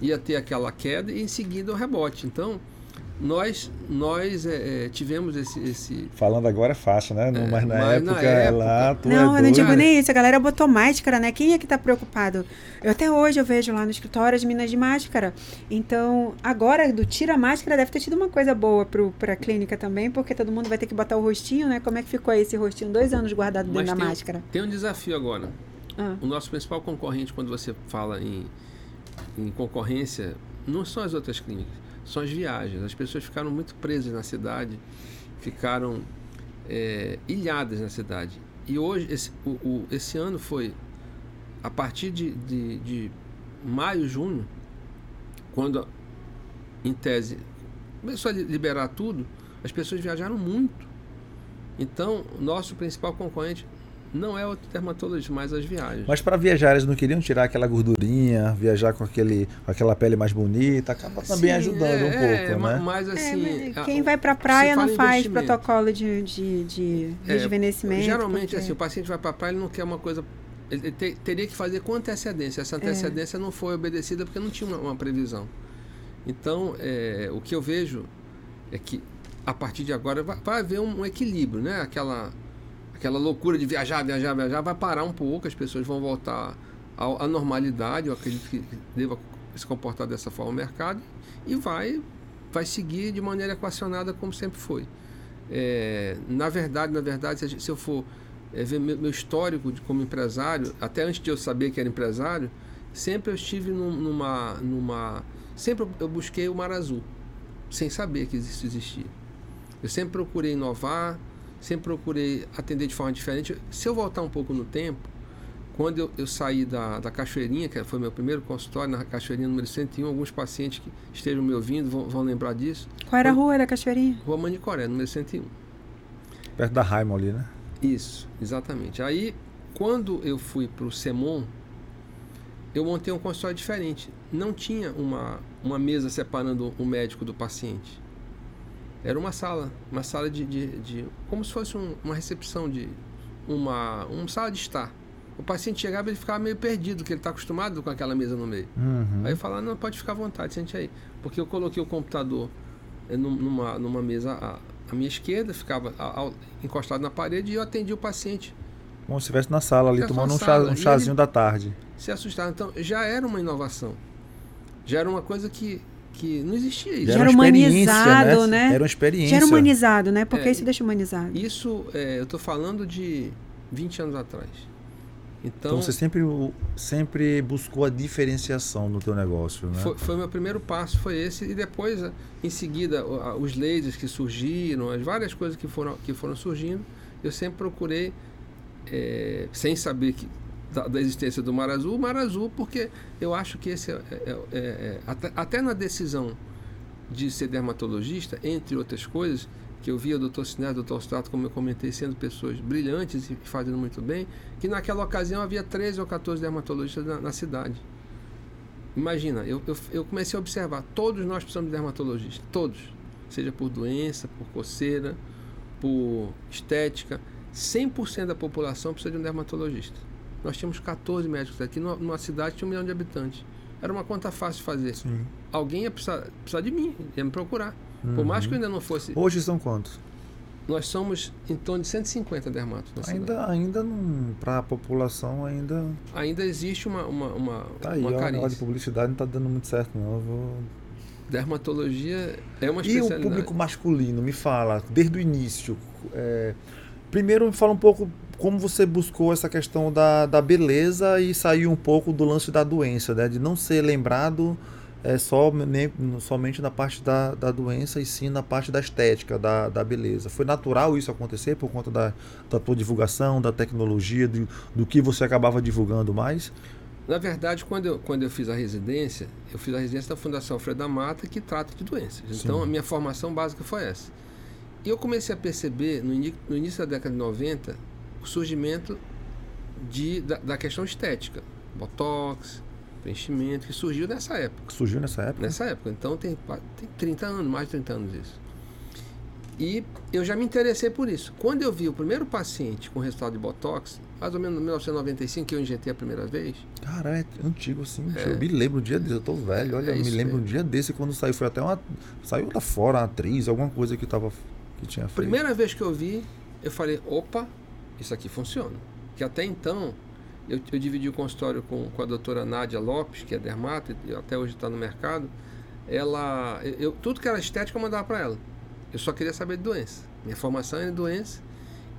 Ia ter aquela queda e em seguida o rebote. Então, nós nós é, é, tivemos esse, esse, Falando agora é fácil, né? Não, é, mas na mas época, na época lá, tu Não, é eu não digo nem isso. A galera botou máscara, né? Quem é que tá preocupado? Eu até hoje eu vejo lá no escritório as minas de máscara. Então, agora do tira a máscara deve ter tido uma coisa boa pro, pra clínica também, porque todo mundo vai ter que botar o rostinho, né? Como é que ficou aí esse rostinho? Dois anos guardado dentro da máscara. Tem um desafio agora. Ah. O nosso principal concorrente, quando você fala em, em concorrência, não são as outras clínicas são as viagens. As pessoas ficaram muito presas na cidade, ficaram é, ilhadas na cidade. E hoje, esse, o, o, esse ano foi, a partir de, de, de maio, junho, quando, em tese, começou a liberar tudo, as pessoas viajaram muito. Então, nosso principal concorrente não é o dermatologista, mas as viagens. Mas para viajar, eles não queriam tirar aquela gordurinha, viajar com, aquele, com aquela pele mais bonita, acaba também Sim, ajudando é, um pouco, é, né? Mas assim. É, quem vai para a praia não faz protocolo de, de, de é, rejuvenescimento. Geralmente, porque... assim, o paciente vai para a praia ele não quer uma coisa. Ele te, teria que fazer com antecedência. Essa é. antecedência não foi obedecida porque não tinha uma, uma previsão. Então, é, o que eu vejo é que a partir de agora vai, vai haver um, um equilíbrio, né? Aquela aquela loucura de viajar, viajar, viajar, vai parar um pouco, as pessoas vão voltar à, normalidade, eu acredito que deva se comportar dessa forma o mercado, e vai, vai seguir de maneira equacionada como sempre foi. É, na verdade, na verdade, se, eu for é, ver meu, histórico de, como empresário, até antes de eu saber que era empresário, sempre eu estive num, numa, numa. Sempre eu busquei o mar azul, sem saber que isso existia. Eu sempre procurei inovar, sempre procurei atender de forma diferente. Se eu voltar um pouco no tempo, quando eu, eu saí da, da Cachoeirinha, que foi meu primeiro consultório, na Cachoeirinha número 101, alguns pacientes que estejam me ouvindo vão, vão lembrar disso. Qual era a rua da Cachoeirinha? Rua Manicoré, número 101. Perto da Raimon ali, né? Isso, exatamente. Aí, quando eu fui para o Semon, eu montei um consultório diferente. Não tinha uma, uma mesa separando o médico do paciente Era uma sala, uma sala de, de, de como se fosse um, uma recepção de uma, uma sala de estar. O paciente chegava e ele ficava meio perdido, porque ele está acostumado com aquela mesa no meio. Uhum. Aí eu falava, não, pode ficar à vontade, sente aí. Porque eu coloquei o computador eh, numa, numa mesa à, à minha esquerda, ficava ao, encostado na parede e eu atendia o paciente. Como se estivesse na sala ali, tomando um, chá, um chazinho da tarde. Se assustava. Então, já era uma inovação. Já era uma coisa que que não existia isso. Já era humanizado, né? né? Era uma experiência. Já era humanizado, né? Porque é, isso deixa humanizado. Isso, é, eu estou falando de 20 anos atrás. Então, então, você sempre, sempre buscou a diferenciação no teu negócio, né? Foi, foi meu primeiro passo, foi esse. E depois, em seguida, os lasers que surgiram, as várias coisas que foram, que foram surgindo, eu sempre procurei, é, sem saber que da, existência do Mar Azul, Mar Azul, porque eu acho que esse é, é, é, é até, até, na decisão de ser dermatologista, entre outras coisas, que eu via o Dr. Sinés, o Dr. Strato, como eu comentei, sendo pessoas brilhantes e fazendo muito bem, que naquela ocasião havia 13 ou 14 dermatologistas na, na cidade. Imagina, eu, eu, eu, comecei a observar, todos nós precisamos de dermatologista, todos, seja por doença, por coceira, por estética, 100% da população precisa de um dermatologista. Nós tínhamos 14 médicos aqui numa, numa cidade que tinha um milhão de habitantes. Era uma conta fácil de fazer. Sim. Alguém ia precisar, precisar de mim, ia me procurar. Uhum. Por mais que eu ainda não fosse. Hoje são quantos? Nós somos em torno de 150 dermatos ainda, cidade. Ainda para a população ainda. Ainda existe uma, uma, uma, tá aí, uma carência. De publicidade não está dando muito certo, não. Eu vou... Dermatologia é uma especialidade. E o público masculino, me fala, desde o início. É... Primeiro me fala um pouco como você buscou essa questão da, da beleza e saiu um pouco do lance da doença, né? De não ser lembrado é, só, nem, somente na parte da, da doença e sim na parte da estética, da, da beleza. Foi natural isso acontecer por conta da, da tua divulgação, da tecnologia, do, do que você acabava divulgando mais? Na verdade, quando eu, quando eu fiz a residência, eu fiz a residência da Fundação Alfredo da Mata, que trata de doenças. Então, Sim. a minha formação básica foi essa. E eu comecei a perceber, no, no início da década de 90, o surgimento de, da, da questão estética. Botox, preenchimento, que surgiu nessa época. Surgiu nessa época? Nessa época. Então tem, tem 30 anos, mais de 30 anos isso. E eu já me interessei por isso. Quando eu vi o primeiro paciente com resultado de Botox, mais ou menos em 1995, que eu injetei a primeira vez. Cara, é antigo assim. É, eu me lembro um dia desse, eu tô velho. Olha, é eu me lembro um dia desse quando saiu. Foi até uma. Saiu lá fora, uma atriz, alguma coisa que tava. Que tinha feito. Primeira vez que eu vi, eu falei, opa, isso aqui funciona. Que até então, eu, eu dividi o consultório com, com a doutora Nádia Lopes, que é dermato, e até hoje está no mercado. Ela, eu, tudo que era estética eu mandava para ela. Eu só queria saber de doença. Minha formação era doença.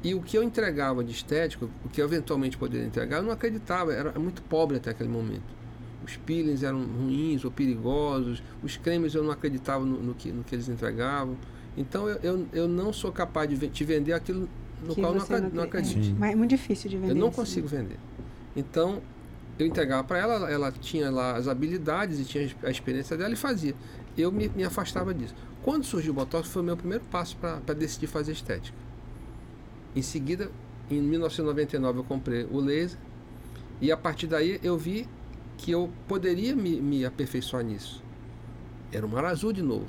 E o que eu entregava de estético, o que eu eventualmente poderia entregar, eu não acreditava, era muito pobre até aquele momento. Os peelings eram ruins ou perigosos, os cremes eu não acreditava no, no que, no que eles entregavam. Então eu, eu, eu não sou capaz de te vender aquilo no qual não, não, não acredito. Mas é muito difícil de vender. Eu não consigo vender. Então, eu entregava para ela, ela, ela tinha lá as habilidades e tinha a experiência dela e fazia. Eu me, me afastava disso. Quando surgiu o Botox, foi o meu primeiro passo para decidir fazer estética. Em seguida, em 1999, eu comprei o laser e a partir daí eu vi que eu poderia me, me aperfeiçoar nisso. Era um mar azul de novo.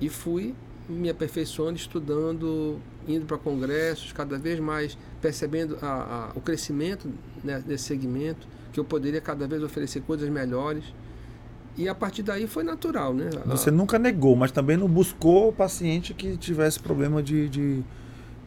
E fui me aperfeiçoando, estudando, indo para congressos, cada vez mais percebendo a, a, o crescimento né, desse segmento, que eu poderia cada vez oferecer coisas melhores. E a partir daí foi natural, né? Você nunca negou, mas também não buscou o paciente que tivesse problema de, de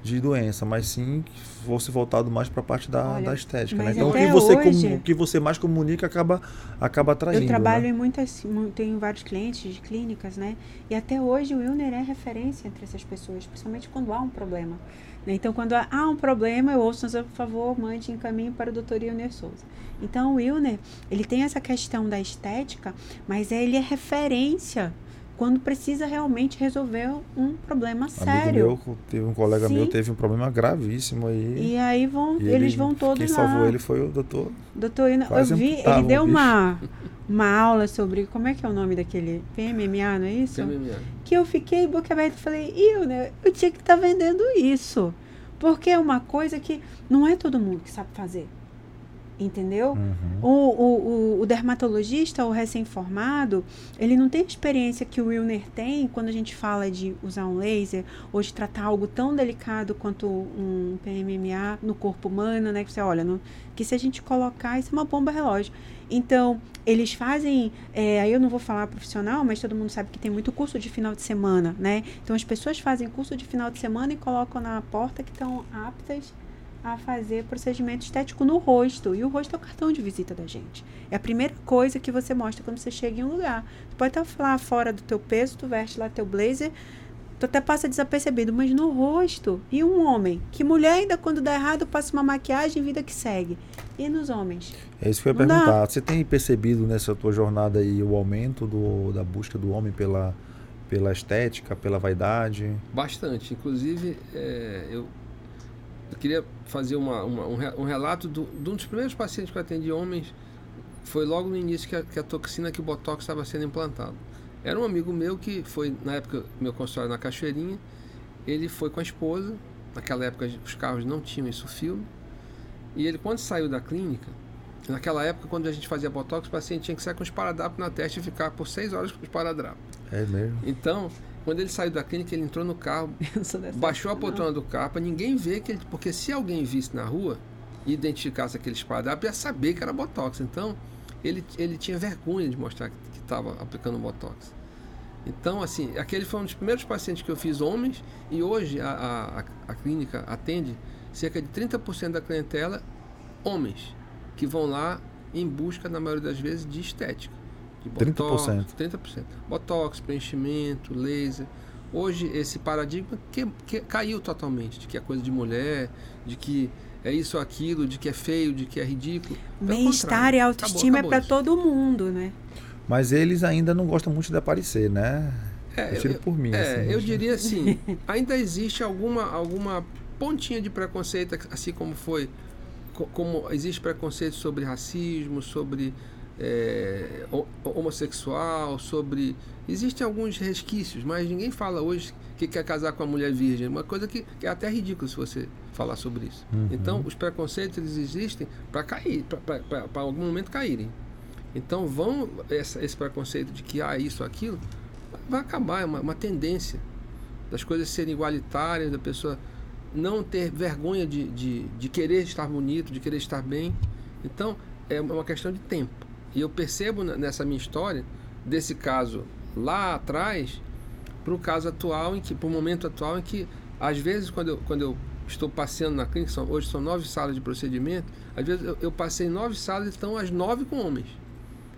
de doença, mas sim que fosse voltado mais para a parte da, Olha, da estética. Né? Então o que, você hoje, o que você mais comunica acaba, acaba atraindo. Eu trabalho né? em muitas, tenho vários clientes de clínicas, né? E até hoje o Wilner é referência entre essas pessoas, principalmente quando há um problema. Né? Então, quando há um problema, eu ouço, por favor, mande encaminho para o doutor Wilner Souza. Então, o Wilner, ele tem essa questão da estética, mas ele é referência quando precisa realmente resolver um problema sério. Meu, teve um colega Sim. meu teve um problema gravíssimo aí. E aí vão, e eles ele, vão todos quem lá. Quem salvou ele foi o doutor. Doutor, eu vi, ele deu uma uma aula sobre como é que é o nome daquele PMMA, não é isso? PMMA. Que eu fiquei boca aberta e falei, eu, né, eu tinha que estar tá vendendo isso. Porque é uma coisa que não é todo mundo que sabe fazer. Entendeu? Uhum. O, o, o, dermatologista, o recém-formado, ele não tem a experiência que o Wilner tem quando a gente fala de usar um laser ou de tratar algo tão delicado quanto um PMMA no corpo humano, né? Que você olha, no, que se a gente colocar, isso é uma bomba relógio. Então, eles fazem, é, aí eu não vou falar profissional, mas todo mundo sabe que tem muito curso de final de semana, né? Então, as pessoas fazem curso de final de semana e colocam na porta que estão aptas a fazer procedimento estético no rosto. E o rosto é o cartão de visita da gente. É a primeira coisa que você mostra quando você chega em um lugar. Tu pode estar lá fora do teu peso, tu veste lá teu blazer, tu até passa desapercebido, mas no rosto. E um homem? Que mulher ainda quando dá errado passa uma maquiagem vida que segue. E nos homens? É isso que eu ia perguntar. Dá. Você tem percebido nessa tua jornada aí o aumento do, da busca do homem pela, pela estética, pela vaidade? Bastante. Inclusive, é, eu eu queria fazer uma, uma, um, um, relato do, de um dos primeiros pacientes que eu atendi homens. Foi logo no início que a, que a toxina, que o Botox estava sendo implantado. Era um amigo meu que foi, na época, meu consultório na Cachoeirinha. Ele foi com a esposa. Naquela época os carros não tinham isso filme. E ele, quando saiu da clínica, naquela época, quando a gente fazia Botox, o paciente tinha que sair com os esparadrapo na testa e ficar por seis horas com os esparadrapo. É mesmo? Então, quando ele saiu da clínica, ele entrou no carro, baixou a poltrona do carro para ninguém ver que ele. Porque se alguém visse na rua e identificasse aquele esparadrapo, ia saber que era Botox. Então, ele, ele tinha vergonha de mostrar que estava aplicando Botox. Então, assim, aquele foi um dos primeiros pacientes que eu fiz homens e hoje a, a, a clínica atende cerca de 30% da clientela homens que vão lá em busca, na maioria das vezes, de estética botox, 30%. 30%. Botox, preenchimento, laser. Hoje esse paradigma que, que caiu totalmente, de que é coisa de mulher, de que é isso ou aquilo, de que é feio, de que é ridículo. Bem-estar e autoestima acabou, acabou é para todo mundo, né? Mas eles ainda não gostam muito de aparecer, né? É, eu, por mim. É, assim, eu diria assim, ainda existe alguma, alguma pontinha de preconceito, assim como foi, como existe preconceito sobre racismo, sobre é, homossexual, sobre. Existem alguns resquícios, mas ninguém fala hoje que quer casar com a mulher virgem. Uma coisa que, que é até ridículo se você falar sobre isso. Uhum. Então, os preconceitos eles existem para cair, para algum momento caírem. Então, vão essa, esse preconceito de que há ah, isso, aquilo, vai acabar. É uma, uma tendência das coisas serem igualitárias, da pessoa não ter vergonha de, de, de querer estar bonito, de querer estar bem. Então, é uma questão de tempo. E eu percebo nessa minha história, desse caso lá atrás, para o caso atual, em que, para o momento atual, em que, às vezes, quando eu, quando eu estou passeando na clínica, são, hoje são nove salas de procedimento, às vezes eu, eu passei nove salas e estão as nove com homens.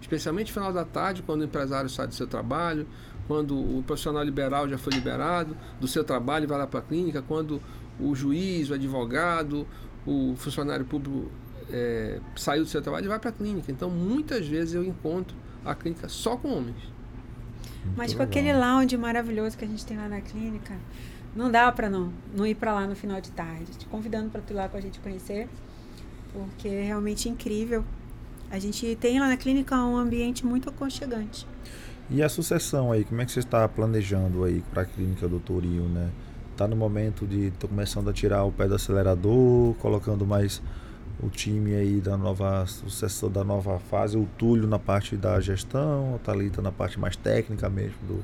Especialmente no final da tarde, quando o empresário sai do seu trabalho, quando o profissional liberal já foi liberado do seu trabalho e vai lá para a clínica, quando o juiz, o advogado, o funcionário público é, saiu do seu trabalho e vai para a clínica. Então, muitas vezes eu encontro a clínica só com homens. Muito Mas com legal. aquele lounge maravilhoso que a gente tem lá na clínica, não dá para não, não ir para lá no final de tarde. Te convidando para tu ir lá com a gente conhecer, porque é realmente incrível. A gente tem lá na clínica um ambiente muito aconchegante. E a sucessão aí, como é que você está planejando aí para a clínica Doutorio, né? Tá no momento de tô começando a tirar o pé do acelerador, colocando mais o time aí da nova sucessão da nova fase, o Túlio na parte da gestão, a Thalita na parte mais técnica mesmo do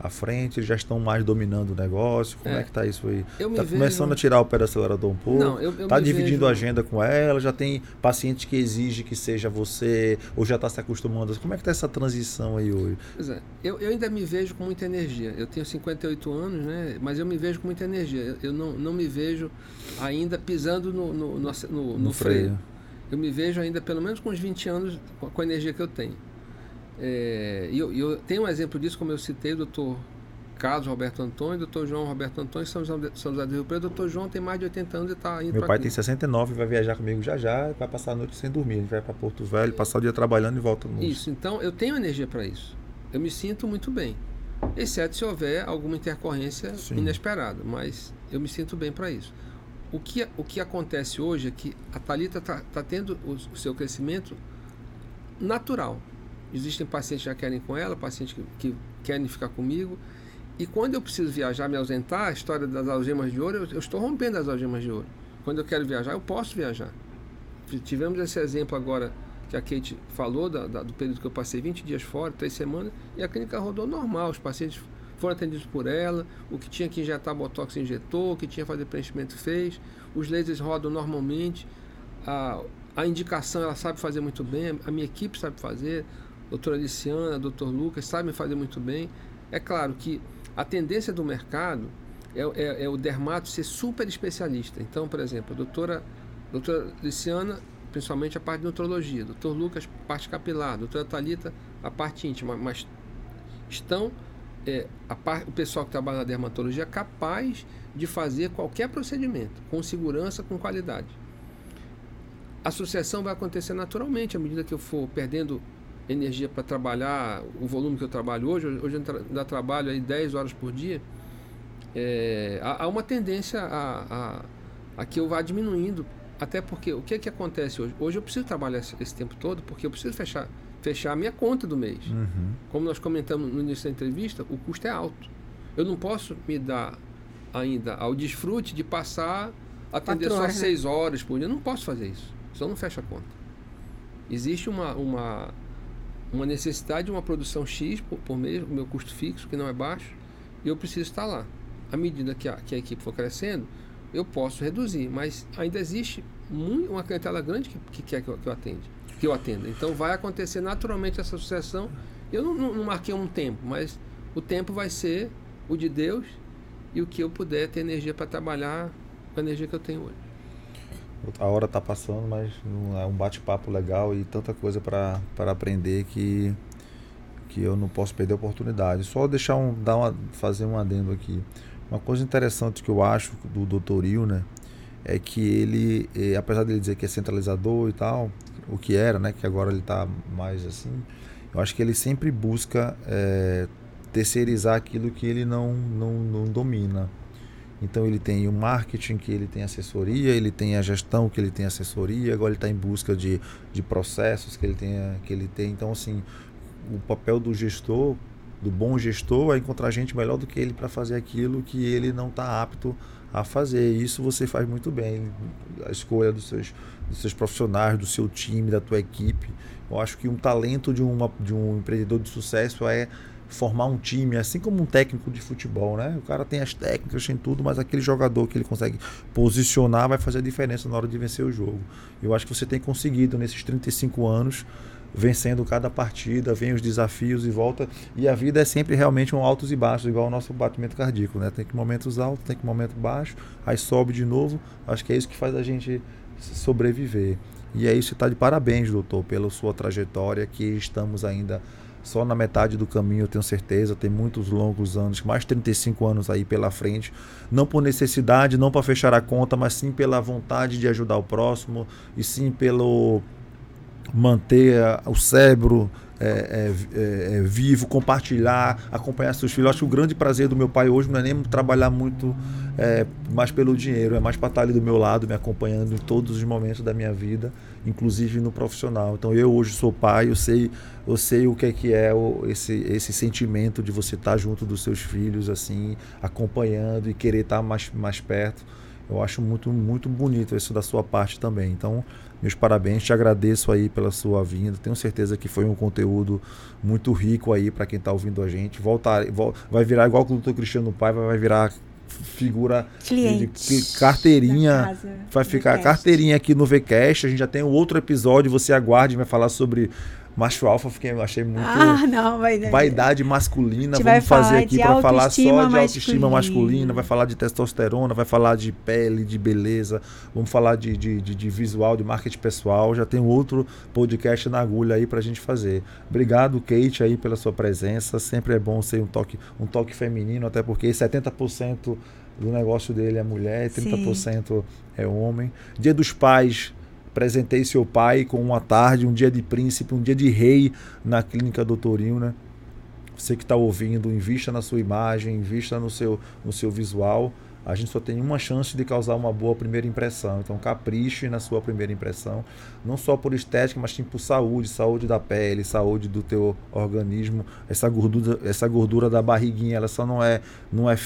à frente, já estão mais dominando o negócio. Como é, é que tá isso aí? Está começando a tirar o pé do acelerador um pouco? Não, eu, eu tá dividindo vejo... a agenda com ela? Já tem paciente que exige que seja você? Ou já está se acostumando? Como é que tá essa transição aí hoje? Pois é, eu, eu ainda me vejo com muita energia. Eu tenho 58 anos, né? Mas eu me vejo com muita energia. Eu, eu não, não me vejo ainda pisando no, no, no, no, no freio. freio. Eu me vejo ainda pelo menos com uns 20 anos com a energia que eu tenho. É, e eu, eu, tenho um exemplo disso, como eu citei, o doutor Carlos Roberto Antônio, doutor João Roberto Antônio, São José, São José do Rio Preto. O doutor João tem mais de 80 anos e está indo Meu pai tem 69, vai viajar comigo já já, vai passar a noite sem dormir. Gente vai para Porto Velho, passar o dia trabalhando e volta no Isso, então eu tenho energia para isso. Eu me sinto muito bem. Exceto se houver alguma intercorrência Sim. inesperada, mas eu me sinto bem para isso. O que, o que acontece hoje é que a Thalita está tá tendo o, o seu crescimento natural. Existem pacientes que já querem com ela, pacientes que, que querem ficar comigo. E quando eu preciso viajar, me ausentar, a história das algemas de ouro, eu, eu, estou rompendo as algemas de ouro. Quando eu quero viajar, eu posso viajar. tivemos esse exemplo agora que a Kate falou, da, da, do período que eu passei 20 dias fora, três semanas, e a clínica rodou normal, os pacientes foram atendidos por ela, o que tinha que injetar botox injetou, o que tinha que fazer preenchimento fez, os lasers rodam normalmente, a, a indicação ela sabe fazer muito bem, a minha equipe sabe fazer, doutora Aliciana, doutor Lucas sabem fazer muito bem. É claro que a tendência do mercado é, é, é o dermato ser super especialista. Então, por exemplo, a doutora, doutora Aliciana principalmente a parte de nutrologia. Doutor Lucas, parte capilar. Doutora Talita, a parte íntima. Mas estão é, par, o pessoal que trabalha na dermatologia capaz de fazer qualquer procedimento com segurança, com qualidade. A sucessão vai acontecer naturalmente à medida que eu for perdendo energia para trabalhar o volume que eu trabalho hoje. Hoje eu ainda trabalho aí 10 horas por dia. É, há, há, uma tendência a, a, a que eu vá diminuindo até porque o que é que acontece hoje? Hoje eu preciso trabalhar esse, esse tempo todo porque eu preciso fechar, fechar a minha conta do mês. Uhum. Como nós comentamos no início da entrevista, o custo é alto. Eu não posso me dar ainda ao desfrute de passar atender só né? seis horas por dia. Eu não posso fazer isso. Senão não fecha a conta. Existe uma, uma, uma necessidade de uma produção X por, por mês, o meu custo fixo, que não é baixo, e eu preciso estar lá. À medida que a, que a equipe for crescendo, eu posso reduzir, mas ainda existe muito, uma clientela grande que, que quer que eu, que eu atenda. Que eu atenda. Então vai acontecer naturalmente essa sucessão. Eu não, não, não, marquei um tempo, mas o tempo vai ser o de Deus e o que eu puder ter energia para trabalhar com a energia que eu tenho hoje. A hora está passando, mas é um bate-papo legal e tanta coisa para aprender que, que eu não posso perder a oportunidade. Só deixar um, dar uma, fazer um adendo aqui. Uma coisa interessante que eu acho do doutoril, né, é que ele, eh, apesar dele dizer que é centralizador e tal, o que era, né, que agora ele está mais assim, eu acho que ele sempre busca é, terceirizar aquilo que ele não, não, não domina. Então ele tem o marketing, que ele tem assessoria, ele tem a gestão, que ele tem assessoria, agora ele está em busca de, de processos que ele, tem, que ele tem. Então, assim, o papel do gestor do bom gestor é encontrar gente melhor do que ele para fazer aquilo que ele não está apto a fazer. Isso você faz muito bem. A escolha dos seus, dos seus profissionais, do seu time, da tua equipe. Eu acho que um talento de, uma, de um empreendedor de sucesso é formar um time, assim como um técnico de futebol, né? O cara tem as técnicas, tem tudo, mas aquele jogador que ele consegue posicionar vai fazer a diferença na hora de vencer o jogo. Eu acho que você tem conseguido nesses 35 anos vencendo cada partida, vem os desafios e volta. E a vida é sempre realmente um altos e baixos, igual o nosso batimento cardíaco, né? Tem que momentos altos, tem que momento baixo, aí sobe de novo. Acho que é isso que faz a gente sobreviver. E é isso, está de parabéns, doutor, pela sua trajetória, que estamos ainda só na metade do caminho, eu tenho certeza. Tem muitos longos anos, mais 35 anos aí pela frente. Não por necessidade, não para fechar a conta, mas sim pela vontade de ajudar o próximo e sim pelo manter o cérebro é, é, é, vivo, compartilhar, acompanhar seus filhos. Eu acho que o grande prazer do meu pai hoje não é nem trabalhar muito é, mais pelo dinheiro, é mais para estar ali do meu lado, me acompanhando em todos os momentos da minha vida, inclusive no profissional. Então eu hoje sou pai, eu sei, eu sei o que é que é esse, esse sentimento de você estar junto dos seus filhos, assim, acompanhando e querer estar mais, mais perto. Eu acho muito, muito bonito isso da sua parte também. Então, meus parabéns, te agradeço aí pela sua vinda. Tenho certeza que foi um conteúdo muito rico aí para quem está ouvindo a gente. Voltar, vai virar igual o doutor Cristiano Paiva, vai virar figura Cliente de carteirinha, vai ficar carteirinha aqui no VCast. A gente já tem um outro episódio, você aguarde, vai falar sobre Macho alfa, fiquei, achei muito. Ah, não, vai, vaidade masculina. Vamos fazer aqui para falar só de masculina. autoestima masculina. Vai falar de testosterona, vai falar de pele, de beleza. Vamos falar de, de, de, de visual, de marketing pessoal. Já tem outro podcast na agulha aí para a gente fazer. Obrigado, Kate, aí pela sua presença. Sempre é bom ser um toque, um toque feminino, até porque 70% do negócio dele é mulher, 30% Sim. é homem. Dia dos Pais Apresentei seu pai com uma tarde, um dia de príncipe, um dia de rei na clínica Doutorinho, né? Você que está ouvindo, invista na sua imagem, invista no seu, no seu visual. A gente só tem uma chance de causar uma boa primeira impressão. Então capriche na sua primeira impressão, não só por estética, mas sim por saúde, saúde da pele, saúde do teu organismo. Essa gordura, essa gordura da barriguinha, ela só não é, não é,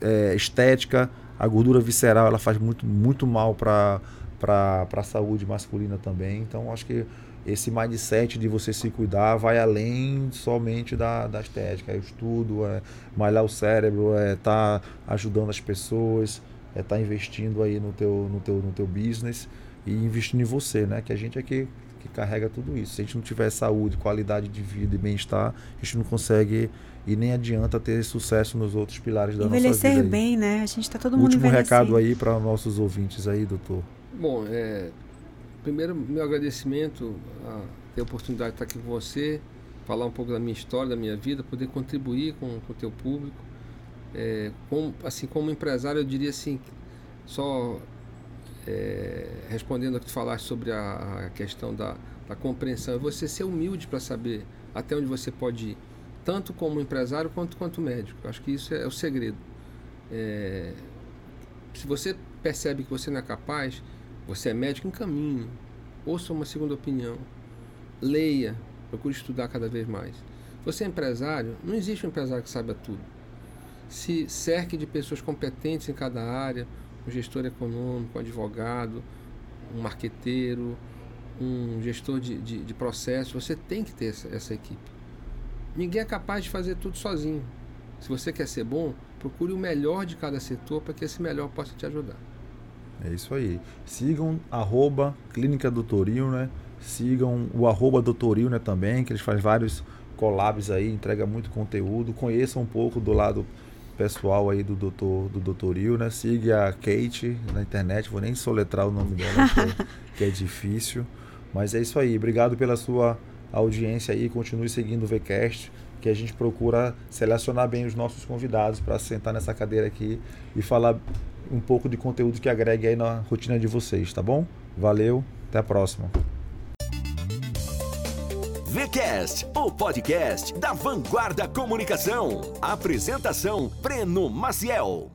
é estética. A gordura visceral, ela faz muito, muito mal para para a saúde masculina também. Então, acho que esse mindset de você se cuidar vai além somente da, da estética. É o estudo, é malhar o cérebro, é estar tá ajudando as pessoas, é estar tá investindo aí no teu, no, teu, no teu business e investindo em você, né? Que a gente é que, que carrega tudo isso. Se a gente não tiver saúde, qualidade de vida e bem-estar, a gente não consegue e nem adianta ter sucesso nos outros pilares da Envelhecer nossa vida. Envelhecer bem, né? A gente está todo mundo Último recado aí para nossos ouvintes aí, doutor. Bom, é, primeiro meu agradecimento a ter a oportunidade de estar aqui com você, falar um pouco da minha história, da minha vida, poder contribuir com, com o teu público. É, assim, como empresário, eu diria assim, só é, respondendo a que tu falaste sobre a, a questão da, da compreensão, é você ser humilde para saber até onde você pode ir tanto como empresário quanto quanto médico. Acho que isso é o segredo. É, se você percebe que você não é capaz, você é médico em caminho, ouça uma segunda opinião, leia, procure estudar cada vez mais. Você é empresário, não existe um empresário que saiba tudo. Se cerque de pessoas competentes em cada área, um gestor econômico, um advogado, um marqueteiro, um gestor de, de, de processo, você tem que ter essa, essa equipe. Ninguém é capaz de fazer tudo sozinho. Se você quer ser bom, procure o melhor de cada setor para que esse melhor possa te ajudar. É isso aí. Sigam arroba Clínica Doutoril, né? Sigam o arroba Doutoril, né, também, que eles fazem vários collabs aí, entrega muito conteúdo. Conheçam um pouco do lado pessoal aí do doutor do Doutoril, né? Siga a Kate na internet, vou nem soletrar o nome dela, que é, é difícil. Mas é isso aí. Obrigado pela sua audiência aí, continue seguindo o VCast, que a gente procura selecionar bem os nossos convidados para sentar nessa cadeira aqui e falar um pouco de conteúdo que agregue aí na rotina de vocês, tá bom? Valeu, até a próxima. VCast, o podcast da Vanguarda Comunicação. Apresentação: Breno Maciel.